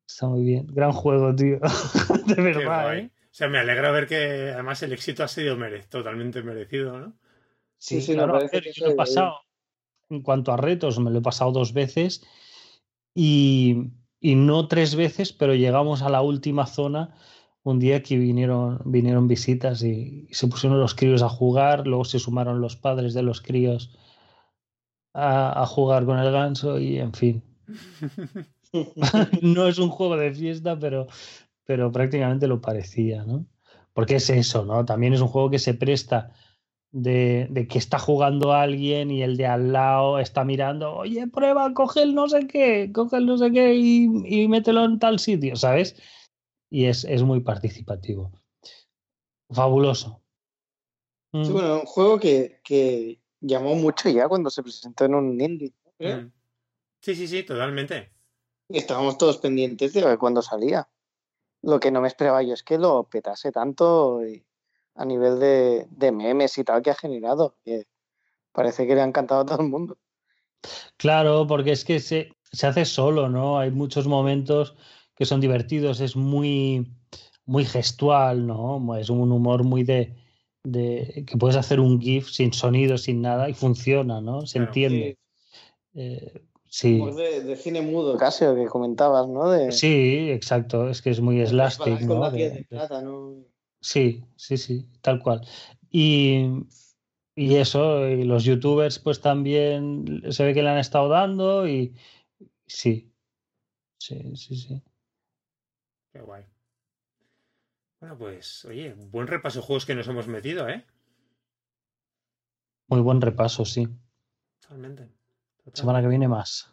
Está muy bien. Gran juego, tío. *laughs* De verdad, ¿eh? O sea, me alegra ver que además el éxito ha sido totalmente merecido, ¿no? Sí, sí, claro, yo lo he pasado. En cuanto a retos, me lo he pasado dos veces y, y, no tres veces, pero llegamos a la última zona un día que vinieron, vinieron visitas y, se pusieron los críos a jugar, luego se sumaron los padres de los críos a, a jugar con el ganso y en fin. *laughs* *laughs* no es un juego de fiesta, pero, pero prácticamente lo parecía, ¿no? Porque es eso, ¿no? También es un juego que se presta de, de, que está jugando alguien y el de al lado está mirando, oye, prueba, coge el no sé qué, coge el no sé qué y, y mételo en tal sitio, ¿sabes? Y es, es muy participativo. Fabuloso. Sí, mm. bueno, un juego que, que, llamó mucho ya cuando se presentó en un indie. Mm. Sí, sí, sí, totalmente. Y estábamos todos pendientes de cuando salía. Lo que no me esperaba yo es que lo petase tanto a nivel de, de memes y tal que ha generado. Que parece que le ha encantado a todo el mundo. Claro, porque es que se, se hace solo, ¿no? Hay muchos momentos que son divertidos, es muy, muy gestual, ¿no? Es un humor muy de, de que puedes hacer un GIF sin sonido, sin nada y funciona, ¿no? Se entiende. Sí. Eh, sí. De, de, cine mudo, casi, lo que comentabas, ¿no? De... Sí, exacto. Es que es muy slastic, ¿no? De, de plata, ¿no? Sí, sí, sí, tal cual. Y, y eso, y los youtubers, pues también se ve que le han estado dando y sí, sí, sí, sí. Qué guay. Bueno, pues, oye, buen repaso de juegos que nos hemos metido, ¿eh? Muy buen repaso, sí. Totalmente. Totalmente. Semana que viene más.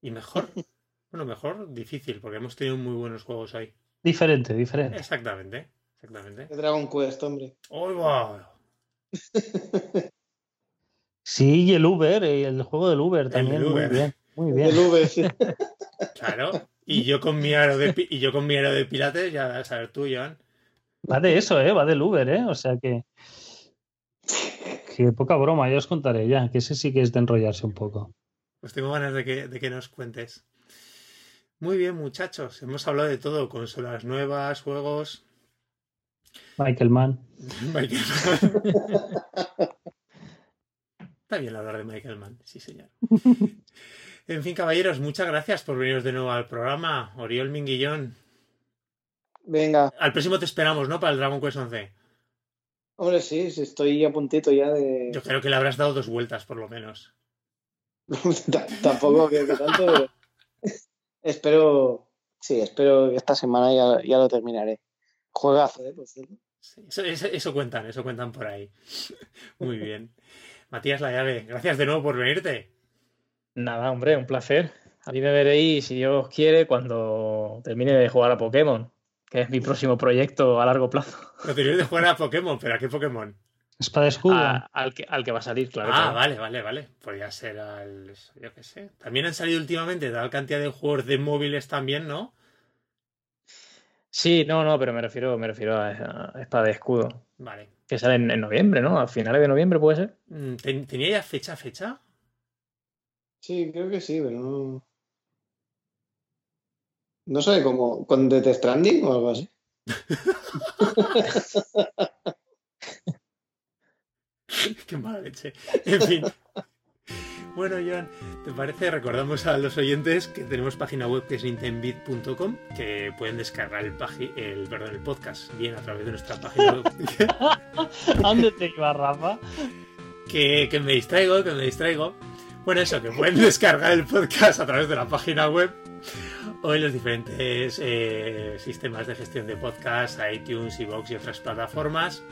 Y mejor. *laughs* bueno, mejor, difícil, porque hemos tenido muy buenos juegos hoy. Diferente, diferente. Exactamente, exactamente. Dragon Quest, hombre. ¡Oh, *laughs* wow! sí, y el Uber, el juego del Uber también. El Uber. Muy bien, muy bien. El Uber, sí. *laughs* claro. Y yo con mi aro de, y yo con mi aro de pilates, ya vas a ver tú, Joan. Va de eso, ¿eh? Va del Uber, ¿eh? O sea que. Que poca broma, ya os contaré ya, que ese sí que es de enrollarse un poco. Pues tengo ganas de que, de que nos cuentes. Muy bien, muchachos. Hemos hablado de todo: consolas nuevas, juegos. Michael Mann. *laughs* Michael Mann. Está bien hablar de Michael Mann, sí, señor. *laughs* En fin, caballeros, muchas gracias por veniros de nuevo al programa. Oriol Minguillón. Venga. Al próximo te esperamos, ¿no? Para el Dragon Quest 11. Hombre, sí, estoy a puntito ya de. Yo creo que le habrás dado dos vueltas, por lo menos. *laughs* Tampoco creo que tanto, pero. espero. Sí, espero que esta semana ya, ya lo terminaré. Juegazo, ¿eh? Por cierto. Sí, eso, eso, eso, cuentan, eso cuentan por ahí. *laughs* Muy bien. Matías La Llave, gracias de nuevo por venirte. Nada, hombre, un placer. A mí me veréis, si Dios quiere, cuando termine de jugar a Pokémon, que es mi próximo proyecto a largo plazo. Lo termine de jugar a Pokémon, pero ¿a qué Pokémon? Espada escudo. Al, que, al que va a salir, claro. Ah, claro. vale, vale, vale. Podría ser al. Yo qué sé. También han salido últimamente tal cantidad de juegos de móviles también, ¿no? Sí, no, no, pero me refiero, me refiero a, a Espada de Escudo. Vale. Que sale en, en, noviembre, ¿no? A finales de noviembre puede ser. Mm, ¿Tenía ya fecha, fecha? Sí, creo que sí, pero no. No sé, como con Death Stranding o algo así. *laughs* Qué mala leche. En fin. *laughs* Bueno, Joan, ¿te parece? Recordamos a los oyentes que tenemos página web que es nintendbit.com, que pueden descargar el, el, perdón, el podcast bien a través de nuestra página web. *laughs* ¿Dónde te iba, Rafa? Que, que me distraigo, que me distraigo. Bueno, eso, que pueden descargar el podcast a través de la página web o en los diferentes eh, sistemas de gestión de podcast, iTunes, iVoox y otras plataformas.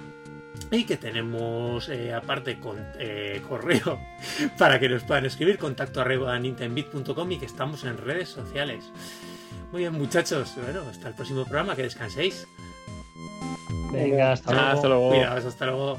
Y que tenemos eh, aparte con eh, correo *laughs* para que nos puedan escribir contacto arroba y que estamos en redes sociales. Muy bien, muchachos. Bueno, hasta el próximo programa. Que descanséis. Venga, hasta, hasta luego. Cuidaos, hasta luego.